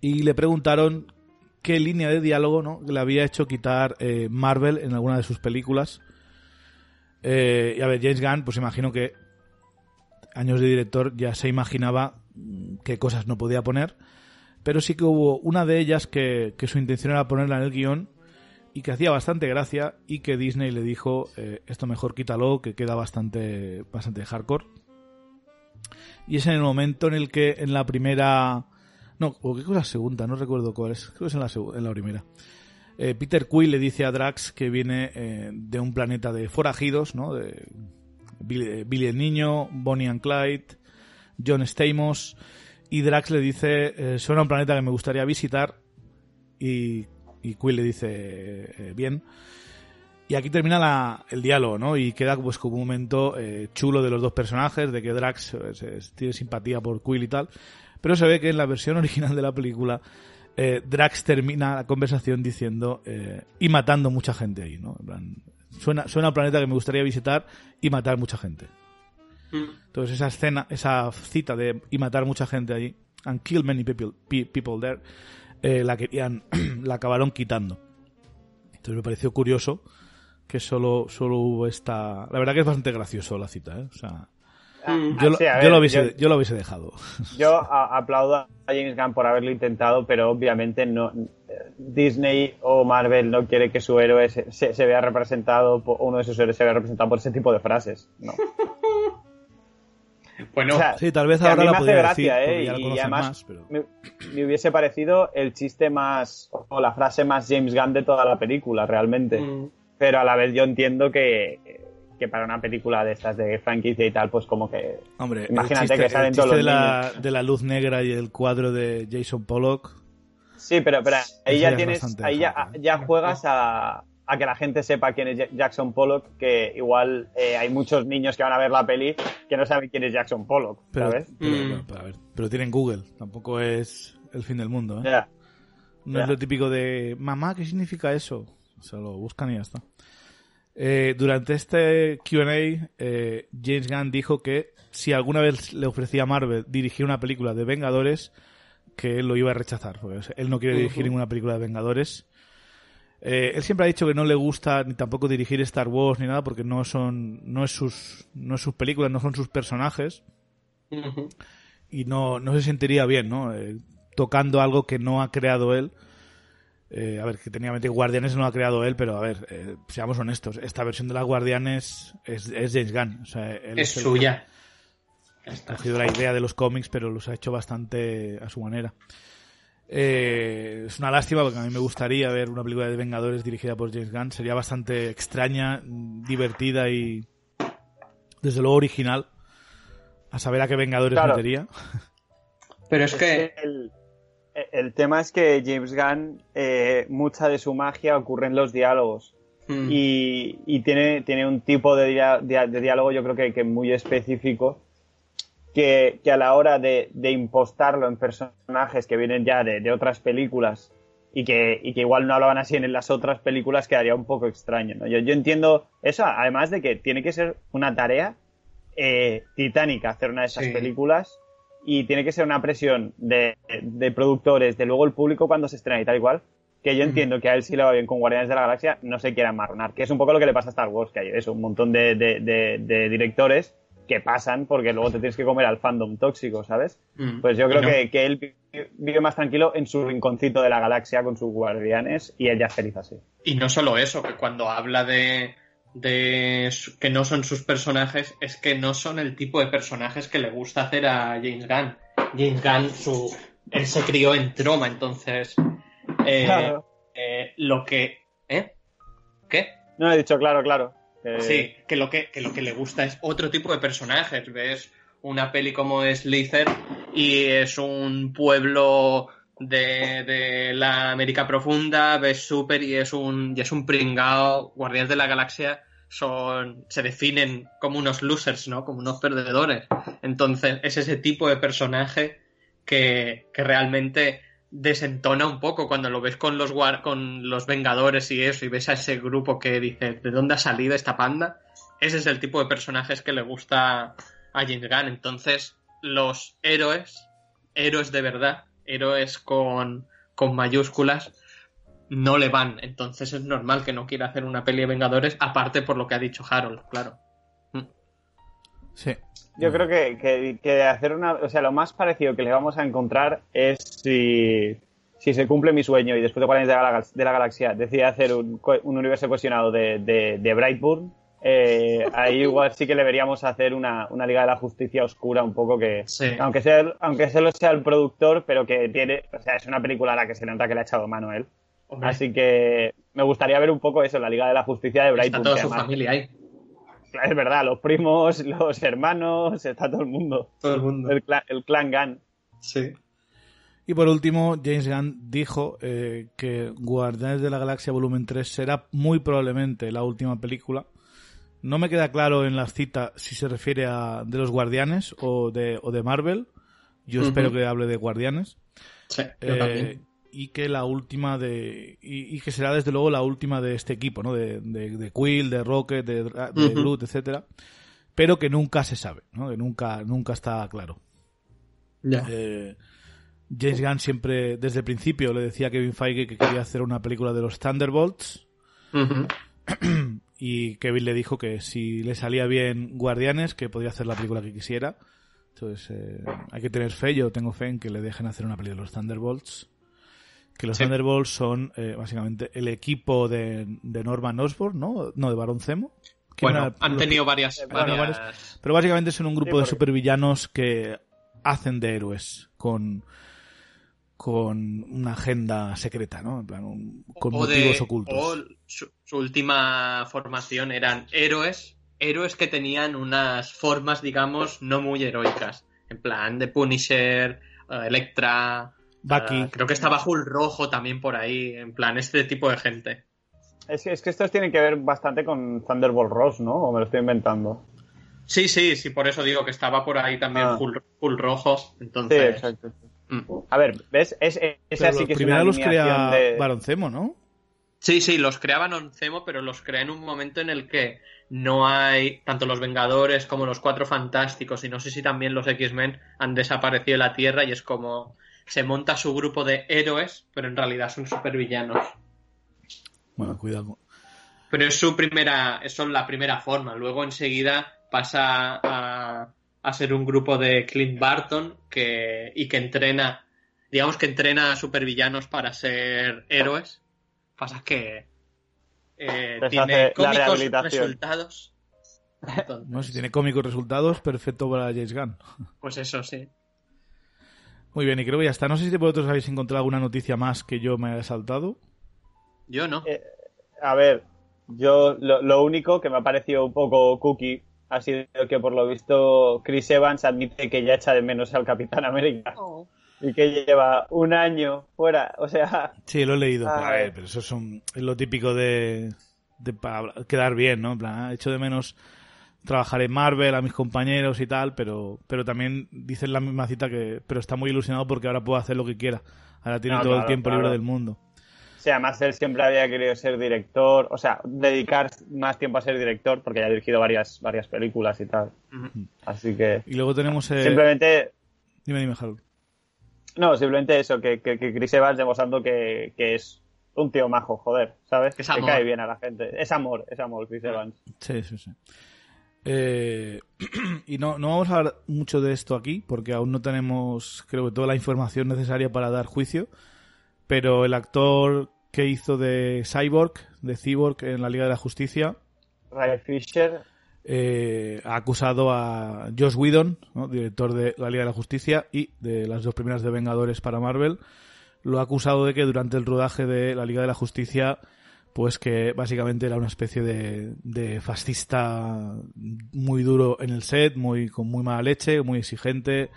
Y le preguntaron qué línea de diálogo ¿no? le había hecho quitar eh, Marvel en alguna de sus películas. Eh, y a ver, James Gunn, pues imagino que años de director ya se imaginaba qué cosas no podía poner, pero sí que hubo una de ellas que, que su intención era ponerla en el guion y que hacía bastante gracia y que Disney le dijo eh, esto mejor quítalo que queda bastante bastante hardcore y es en el momento en el que en la primera no o qué cosa segunda no recuerdo cuál es creo que es en la, en la primera. Eh, Peter Quill le dice a Drax que viene eh, de un planeta de forajidos no de Billy, eh, el niño Bonnie and Clyde John Stamos y Drax le dice eh, suena un planeta que me gustaría visitar y, y Quill le dice bien y aquí termina la- el diálogo, ¿no? Y queda pues como un momento eh, chulo de los dos personajes, de que Drax se- tiene simpatía por Quill y tal. Pero se ve que en la versión original de la película, eh, Drax termina la conversación diciendo eh, y matando mucha gente ahí, ¿no? En plan, suena, suena un planeta que me gustaría visitar y matar mucha gente. Mm. Entonces esa escena, esa cita de y matar mucha gente allí, and kill many people, pe- people there, eh, la querían, la acabaron quitando. Entonces me pareció curioso que solo, solo hubo esta... La verdad que es bastante gracioso la cita, ¿eh? O sea, Mm. Yo, lo- Sí, a yo ver, lo hubiese, yo- yo lo hubiese dejado. Yo aplaudo a James Gunn por haberlo intentado, pero obviamente no Disney o Marvel no quiere que su héroe se, se- se vea representado, por, uno de sus héroes se vea representado por ese tipo de frases. No. Bueno, O sea, Sí, tal vez que a ahora mí la me hace gracia, decir, ¿eh? Y además más, pero... me, me hubiese parecido el chiste más, o la frase más James Gunn de toda la película, realmente. mm, Pero a la vez yo entiendo que, que para una película de estas de franquicia y tal, pues como que... Hombre, Imagínate chiste, que salen todos chiste de, los la, de la luz negra y el cuadro de Jason Pollock. Sí, pero, pero ahí ya ya es tienes, ahí ya, hardcore. ya juegas a, a que la gente sepa quién es Ja- Jackson Pollock, que igual eh, hay muchos niños que van a ver la peli que no saben quién es Jackson Pollock, Pero, ¿sabes? pero, Mm. pero a ver, pero tienen Google, tampoco es el fin del mundo. ¿eh? Ya. No es lo típico de, mamá, ¿qué significa eso? O sea, lo buscan y ya está. Eh, durante este QA, eh, James Gunn dijo que si alguna vez le ofrecía a Marvel dirigir una película de Vengadores, que él lo iba a rechazar, porque él no quiere dirigir ninguna película de Vengadores. Eh, él siempre ha dicho que no le gusta ni tampoco dirigir Star Wars ni nada porque no son no es sus no es sus películas, no son sus personajes y no, no se sentiría bien, ¿no? Eh, tocando algo que no ha creado él. Eh, a ver, que técnicamente Guardianes no lo ha creado él, pero a ver, eh, seamos honestos, esta versión de las Guardianes es, es James Gunn. O sea, él es suya. Ha cogido la idea de los cómics, pero los ha hecho bastante a su manera. Eh, es una lástima porque a mí me gustaría ver una película de Vengadores dirigida por James Gunn. Sería bastante extraña, divertida y desde luego original. A saber a qué Vengadores Claro. metería. Pero es que el, el tema es que James Gunn, eh, mucha de su magia ocurre en los diálogos. mm, y, y tiene, tiene un tipo de, dia- de- de diálogo yo creo que, que muy específico que, que a la hora de, de impostarlo en personajes que vienen ya de, de otras películas y que, y que igual no hablaban así en las otras películas quedaría un poco extraño. ¿no? Yo, yo entiendo eso, además de que tiene que ser una tarea eh, titánica hacer una de esas Sí. películas y tiene que ser una presión de, de productores, de luego el público cuando se estrena y tal y cual, que yo entiendo que a él sí le va bien con Guardianes de la Galaxia, no se quiera amarronar, que es un poco lo que le pasa a Star Wars, que hay eso, un montón de, de- de- de directores que pasan porque luego te tienes que comer al fandom tóxico, ¿sabes? mm, Pues yo creo no. que, que él vi- vive más tranquilo en su rinconcito de la galaxia con sus guardianes y es feliz así. Y no solo eso, que cuando habla de, de que no son sus personajes, es que no son el tipo de personajes que le gusta hacer a James Gunn. James Gunn, su, él se crió en Troma, entonces eh, Claro. eh, lo que... ¿Eh? ¿Qué? No he dicho, claro, claro. Eh, Sí, que lo que, que lo que le gusta es otro tipo de personajes. Ves una peli como Slither y es un pueblo de, de la América Profunda, ves Super y es un, y es un pringao. Guardianes de la Galaxia son, se definen como unos losers, ¿no? Como unos perdedores. Entonces, es ese tipo de personaje que, que realmente desentona un poco cuando lo ves con los con los Vengadores y eso, y ves a ese grupo que dice, ¿de dónde ha salido esta panda? Ese es el tipo de personajes que le gusta a James Gunn. Entonces, los héroes, héroes de verdad, héroes con, con mayúsculas, no le van. Entonces es normal que no quiera hacer una peli de Vengadores, aparte por lo que ha dicho Harold, claro. Sí. Yo creo que, que, que hacer una. O sea, lo más parecido que le vamos a encontrar es si, si se cumple mi sueño y después de Guardianes de la, de la Galaxia decide hacer un, co- un universo cohesionado de, de, de Brightburn. Eh, ahí igual sí que le veríamos hacer una, una Liga de la Justicia oscura un poco que. Sí. Aunque sea aunque solo sea el productor, pero que tiene. O sea, es una película a la que se nota que le ha echado mano él. Hombre, Así que me gustaría ver un poco eso, la Liga de la Justicia de está Brightburn. toda su además- familia ahí. Es verdad, los primos, los hermanos, está todo el mundo. Todo el mundo. El, cla- el clan Gunn. Sí. Y por último, James Gunn dijo eh, que Guardianes de la Galaxia Volumen 3 será muy probablemente la última película. No me queda claro en las citas si se refiere a de los Guardianes o de, o de Marvel. Yo espero que hable de Guardianes. Sí, yo Eh, y que la última de y, y que será desde luego la última de este equipo no de, de, de Quill de Rocket de, de. Groot etcétera pero que nunca se sabe no que nunca nunca está claro Ya. Eh, James Gunn siempre desde el principio le decía a Kevin Feige que quería hacer una película de los Thunderbolts. y Kevin le dijo que si le salía bien Guardianes, que podía hacer la película que quisiera. Entonces, eh, hay que tener fe. Yo tengo fe en que le dejen hacer una película de los Thunderbolts. Que los Sí. Thunderbolts son eh, básicamente el equipo de, de Norman Osborn, ¿no? No, de Baron Zemo. ¿Quién Bueno, era? han Los- tenido varias, varias- Pero básicamente son un grupo Sí, de supervillanos que hacen de héroes con con una agenda secreta, ¿no? En plan, un- con o de- motivos ocultos. o su, su última formación eran héroes, héroes que tenían unas formas, digamos, no muy heroicas. En plan, de Punisher, eh, Electra. Bucky. eh, creo que estaba Hulk Rojo también por ahí. En plan, este tipo de gente. Es que, es que estos tienen que ver bastante con Thunderbolt Ross, ¿no? O me lo estoy inventando. Sí, sí, sí, por eso digo que estaba por ahí también Ah. Hulk, Hulk Rojo. Sí, Entonces, exacto. Mm. A ver, ¿ves? Es, es, esa sí los que es primero una los crea de... Baron Zemo, ¿no? Sí, sí, los creaban Oncemo, pero los crea en un momento en el que no hay tanto los Vengadores como los Cuatro Fantásticos y no sé si también los X-Men han desaparecido de la Tierra y es como se monta su grupo de héroes, pero en realidad son supervillanos. Bueno, cuidado. Pero es su primera, es son la primera forma. Luego enseguida pasa a, a ser un grupo de Clint Barton que, y que entrena, digamos que entrena a supervillanos para ser héroes. Pasa que eh, tiene cómicos rehabilitación. resultados. Entonces, No, si tiene cómicos resultados, perfecto para James Gunn. Pues eso sí. Muy bien, y creo que ya está. No sé si vosotros habéis encontrado alguna noticia más que yo me haya saltado. Yo no. Eh, A ver, yo lo, lo único que me ha parecido un poco cookie ha sido que por lo visto Chris Evans admite que ya echa de menos al Capitán América y que lleva un año fuera. O sea, Sí, lo he leído. Ah, Pero, a ver, pero eso es, un- es lo típico de, de para quedar bien, ¿no? En plan, ah, echo de menos trabajar en Marvel, a mis compañeros y tal, pero, pero también dice en la misma cita que pero está muy ilusionado porque ahora puede hacer lo que quiera. Ahora tiene No, todo el tiempo claro. libre del mundo. O sea, además él siempre había querido ser director, o sea, dedicar más tiempo a ser director porque ya ha dirigido varias, varias películas y tal. Así que Y luego tenemos... eh, simplemente Dime, dime, Harold. No, simplemente eso, que, que, que Chris Evans demostrando que, que es un tío majo, joder, ¿sabes? Que es que amor. cae bien a la gente. Es amor, es amor, Chris Evans. Sí, sí, sí. Eh, y no, no vamos a hablar mucho de esto aquí, porque aún no tenemos, creo que, toda la información necesaria para dar juicio. Pero el actor que hizo de Cyborg, de Cyborg en la Liga de la Justicia, Ray Fisher, eh, ha acusado a Josh Whedon, ¿no? director de la Liga de la Justicia y de las dos primeras de Vengadores para Marvel, lo ha acusado de que durante el rodaje de la Liga de la Justicia, pues que básicamente era una especie de, de fascista muy duro en el set, muy con muy mala leche, muy exigente,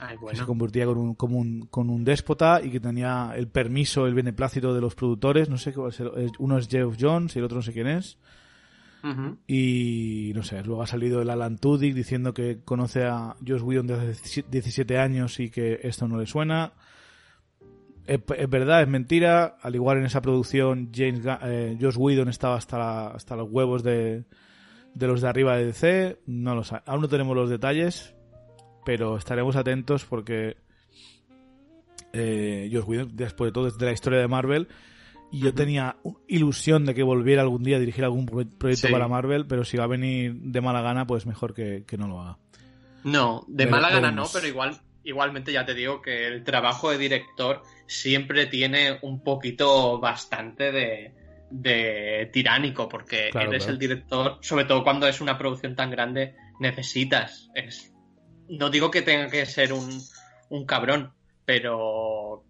Ay, que se convertía con un, como un, con un déspota y que tenía el permiso, el beneplácito de los productores, no sé cuál es el- uno es Jeff Jones y el otro no sé quién es. Y no sé, luego ha salido el Alan Tudyk diciendo que conoce a Josh Whedon desde hace 17 años y que esto no le suena. Es, es verdad, es mentira. Al igual en esa producción, James eh, Josh Whedon estaba hasta, la- hasta los huevos de, de los de arriba de DC. No lo sa- Aún no tenemos los detalles, pero estaremos atentos porque eh, Josh Whedon, después de todo, es de la historia de Marvel. Y yo tenía ilusión de que volviera algún día a dirigir algún pro- proyecto Sí. para Marvel, pero si va a venir de mala gana, pues mejor que, que no lo haga. No, de mala gana no, pero igual, igualmente ya te digo que el trabajo de director siempre tiene un poquito bastante de, de tiránico, porque Claro, eres claro. el director, sobre todo cuando es una producción tan grande, necesitas. Es, no digo que tenga que ser un, un cabrón, pero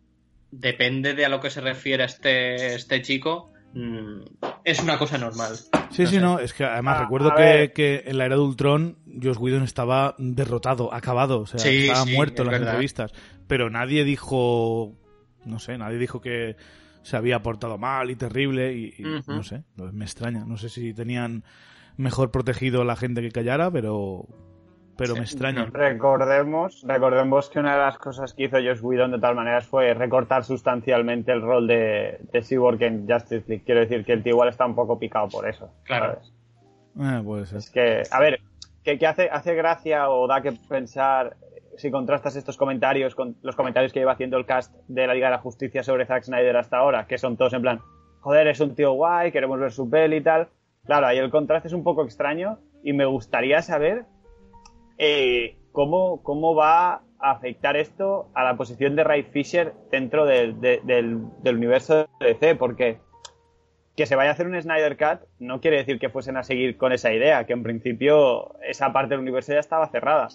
depende de a lo que se refiere este, este chico. mm, es una cosa normal. Sí, No sí, sé. no, es que además Ah, recuerdo que, que en la era de Ultron Josh Whedon estaba derrotado, acabado, o sea, Sí, estaba sí, muerto en las verdad. entrevistas, pero nadie dijo, no sé, nadie dijo que se había portado mal y terrible y, no sé, me extraña, no sé si tenían mejor protegido a la gente que callara, pero pero Sí, me extraña. recordemos, recordemos que una de las cosas que hizo Josh Whedon de tal manera fue recortar sustancialmente el rol de, de Cyborg en Justice League. Quiero decir que el tío igual está un poco picado por eso. Claro. ¿sabes? Eh, puede ser. Es que, a ver, que, que hace, hace gracia o da que pensar eh, si contrastas estos comentarios con los comentarios que lleva haciendo el cast de la Liga de la Justicia sobre Zack Snyder hasta ahora, que son todos en plan, joder, es un tío guay, queremos ver su peli y tal. Claro, ahí el contraste es un poco extraño y me gustaría saber eh, cómo, cómo va a afectar esto a la posición de Ray Fisher dentro del, del, del universo de DC, porque que se vaya a hacer un Snyder Cut no quiere decir que fuesen a seguir con esa idea, que en principio esa parte del universo ya estaba cerrada.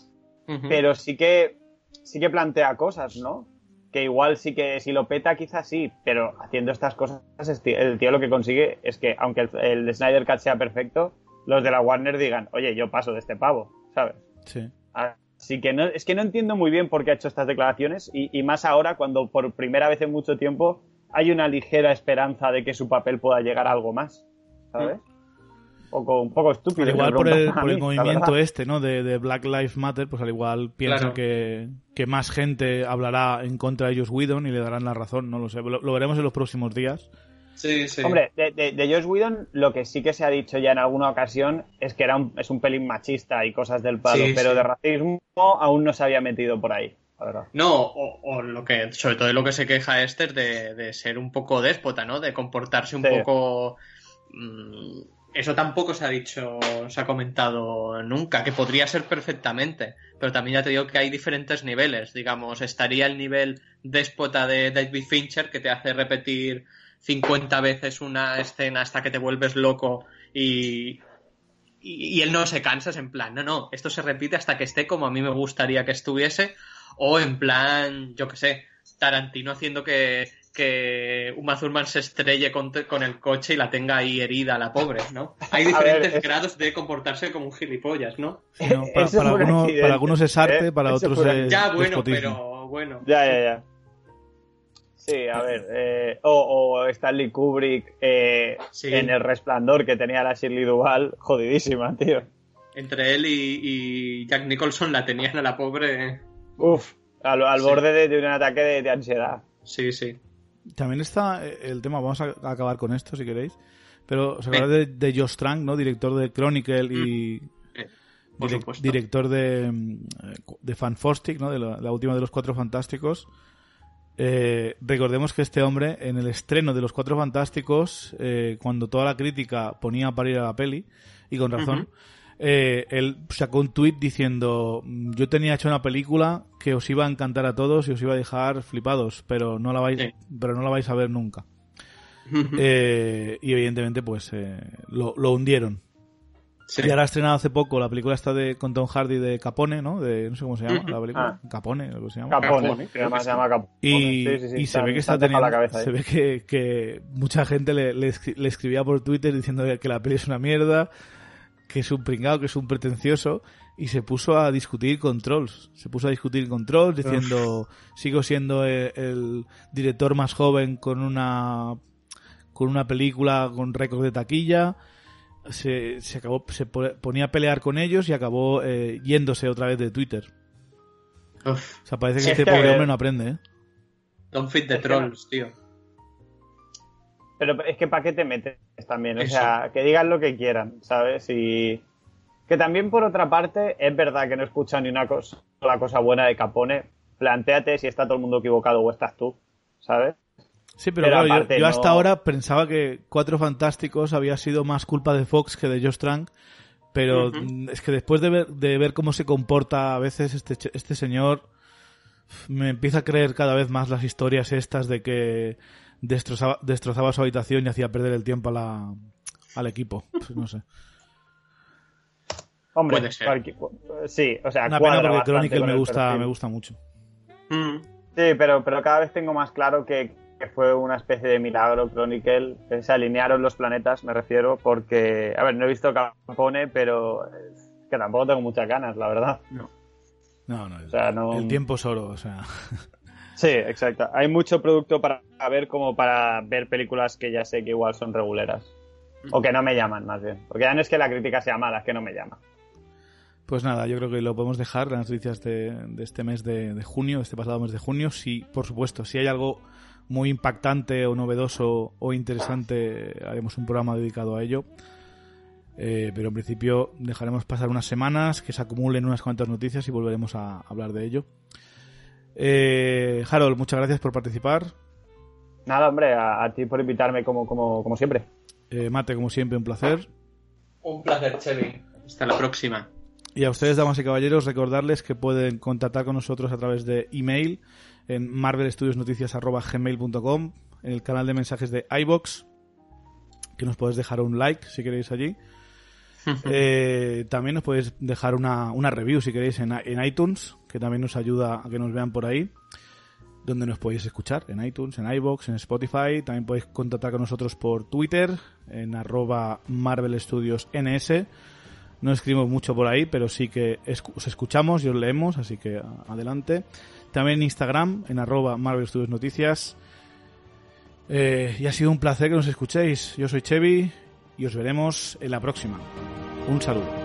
Pero sí que sí que plantea cosas, ¿no? Que igual sí que si lo peta quizás sí, pero haciendo estas cosas el tío lo que consigue es que aunque el, el Snyder Cut sea perfecto, los de la Warner digan, oye, yo paso de este pavo, ¿sabes? Sí. Así que no, es que no entiendo muy bien por qué ha hecho estas declaraciones y, y más ahora cuando por primera vez en mucho tiempo hay una ligera esperanza de que su papel pueda llegar a algo más, ¿sabes? Un poco, un poco estúpido. Al igual por el, por mí, movimiento este, ¿no? De, de Black Lives Matter, pues al igual piensa Claro. que, que más gente hablará en contra de Joss Whedon y le darán la razón, no lo sé. Lo, lo veremos en los próximos días. Sí, sí. Hombre, de, de, de Joss Whedon lo que sí que se ha dicho ya en alguna ocasión es que era un, es un pelín machista y cosas del palo, Sí, pero sí. de racismo aún no se había metido por ahí, la. No, o, o lo que, sobre todo de lo que se queja Esther de, de ser un poco déspota, ¿no? De comportarse un Sí. poco. mm, eso tampoco se ha dicho, se ha comentado nunca, que podría ser perfectamente. Pero también ya te digo que hay diferentes niveles. Digamos, estaría el nivel déspota de David Fincher, que te hace repetir 50 veces una escena hasta que te vuelves loco y, y, y él no se cansa, es en plan, no, no, esto se repite hasta que esté como a mí me gustaría que estuviese, o en plan, yo qué sé, Tarantino haciendo que, que Uma Thurman se estrelle con, con el coche y la tenga ahí herida, la pobre, ¿no? Hay ver, diferentes es- grados de comportarse como un gilipollas, ¿no? Para, algunos, accidente, para algunos es arte, ¿eh? para otros es Ya, bueno, despotismo. pero bueno. Ya, ya, ya. Sí, a ver. eh, o, o Stanley Kubrick eh, Sí. en El Resplandor que tenía la Shirley Duval, jodidísima, tío. Entre él y, y Jack Nicholson la tenían a la pobre. Uf, al, al Sí. borde de, de un ataque de, de ansiedad. Sí, sí. También está eh, el tema, vamos a acabar con esto si queréis. Pero Sí. acordáis de, de Josh Trank, ¿no? Director de Chronicle y Eh, por director de, mm, de Fanfostic, ¿no? De la, la última de los Cuatro Fantásticos. Eh, recordemos que este hombre, en el estreno de los Cuatro Fantásticos, eh, cuando toda la crítica ponía a parir a la peli, y con razón, eh, él sacó un tuit diciendo, "Mm, yo tenía hecho una película que os iba a encantar a todos y os iba a dejar flipados, pero no la vais, Sí. pero no la vais a ver nunca. Eh, y evidentemente, pues, eh, lo, lo hundieron. Sí. Y ahora ha estrenado hace poco la película esta de con Tom Hardy de Capone, ¿no? De, no sé cómo se llama Ujú. la película. Capone, algo se llama. Capone, Capone, que además se llama Capone. Y, Sí, sí, sí, y se ve que está teniendo, la cabeza se ve que, que mucha gente le, le le escribía por Twitter diciendo que la peli es una mierda, que es un pringado, que es un pretencioso, y se puso a discutir con trolls. Se puso a discutir con trolls diciendo, sigo siendo el, el director más joven con una con una película con récord de taquilla. Se, se acabó, se po- ponía a pelear con ellos y acabó eh, yéndose otra vez de Twitter. Uf, O sea, parece que este pobre hombre no aprende, ¿eh? don't fit the trolls, tío. Pero es que ¿para qué te metes también? O Eso. sea, que digan lo que quieran, ¿sabes? Y que también por otra parte es verdad que no he escuchado ni una cosa, la cosa buena de Capone. Plantéate si está todo el mundo equivocado o estás tú, ¿sabes? Sí, pero, Pero claro, yo- hasta no- ahora pensaba que Cuatro Fantásticos había sido más culpa de Fox que de Josh Trank, pero mm, es que después de ver, de ver cómo se comporta a veces este, este señor, me empieza a creer cada vez más las historias estas de que destrozaba, destrozaba su habitación y hacía perder el tiempo a la, al equipo. No sé. Hombre, Puede ser. sí, o sea, Una pena porque Chronicle me gusta, me gusta mucho. Mm. Sí, pero, pero cada vez tengo más claro que, que fue una especie de milagro Chronicle, se alinearon los planetas, me refiero, porque, a ver, no he visto Capone, pero es que tampoco tengo muchas ganas, la verdad. No, no, el, O sea, no... el tiempo es oro, o sea. Sí, exacto. Hay mucho producto para ver como para ver películas que ya sé que igual son reguleras. O que no me llaman, más bien. Porque ya no es que la crítica sea mala, es que no me llama. Pues nada, yo creo que lo podemos dejar, las noticias de, de este mes de, de junio, este pasado mes de junio. Si, por supuesto, si hay algo muy impactante o novedoso o interesante, haremos un programa dedicado a ello. Eh, pero en principio dejaremos pasar unas semanas, que se acumulen unas cuantas noticias y volveremos a hablar de ello. Eh, Harold, muchas gracias por participar. Nada, hombre, a, ti por invitarme como, como, como siempre. Eh, Mate, como siempre, un placer. Un placer, Chevy. Hasta la próxima. Y a ustedes, damas y caballeros, recordarles que pueden contactar con nosotros a través de email en marvelstudiosnoticias.gmail.com, en el canal de mensajes de iBox, que nos podéis dejar un like si queréis allí. Eh, también nos podéis dejar una, una review si queréis en, en, iTunes, que también nos ayuda a que nos vean por ahí, donde nos podéis escuchar, en iTunes, en iBox, en Spotify. También podéis contactar con nosotros por Twitter, en arroba Marvel Studios NS. No escribimos mucho por ahí, pero sí que os escuchamos y os leemos, así que adelante. También en Instagram, en arroba Marvel Studios Noticias. Eh, y ha sido un placer que nos escuchéis. Yo soy Chevy y os veremos en la próxima. Un saludo.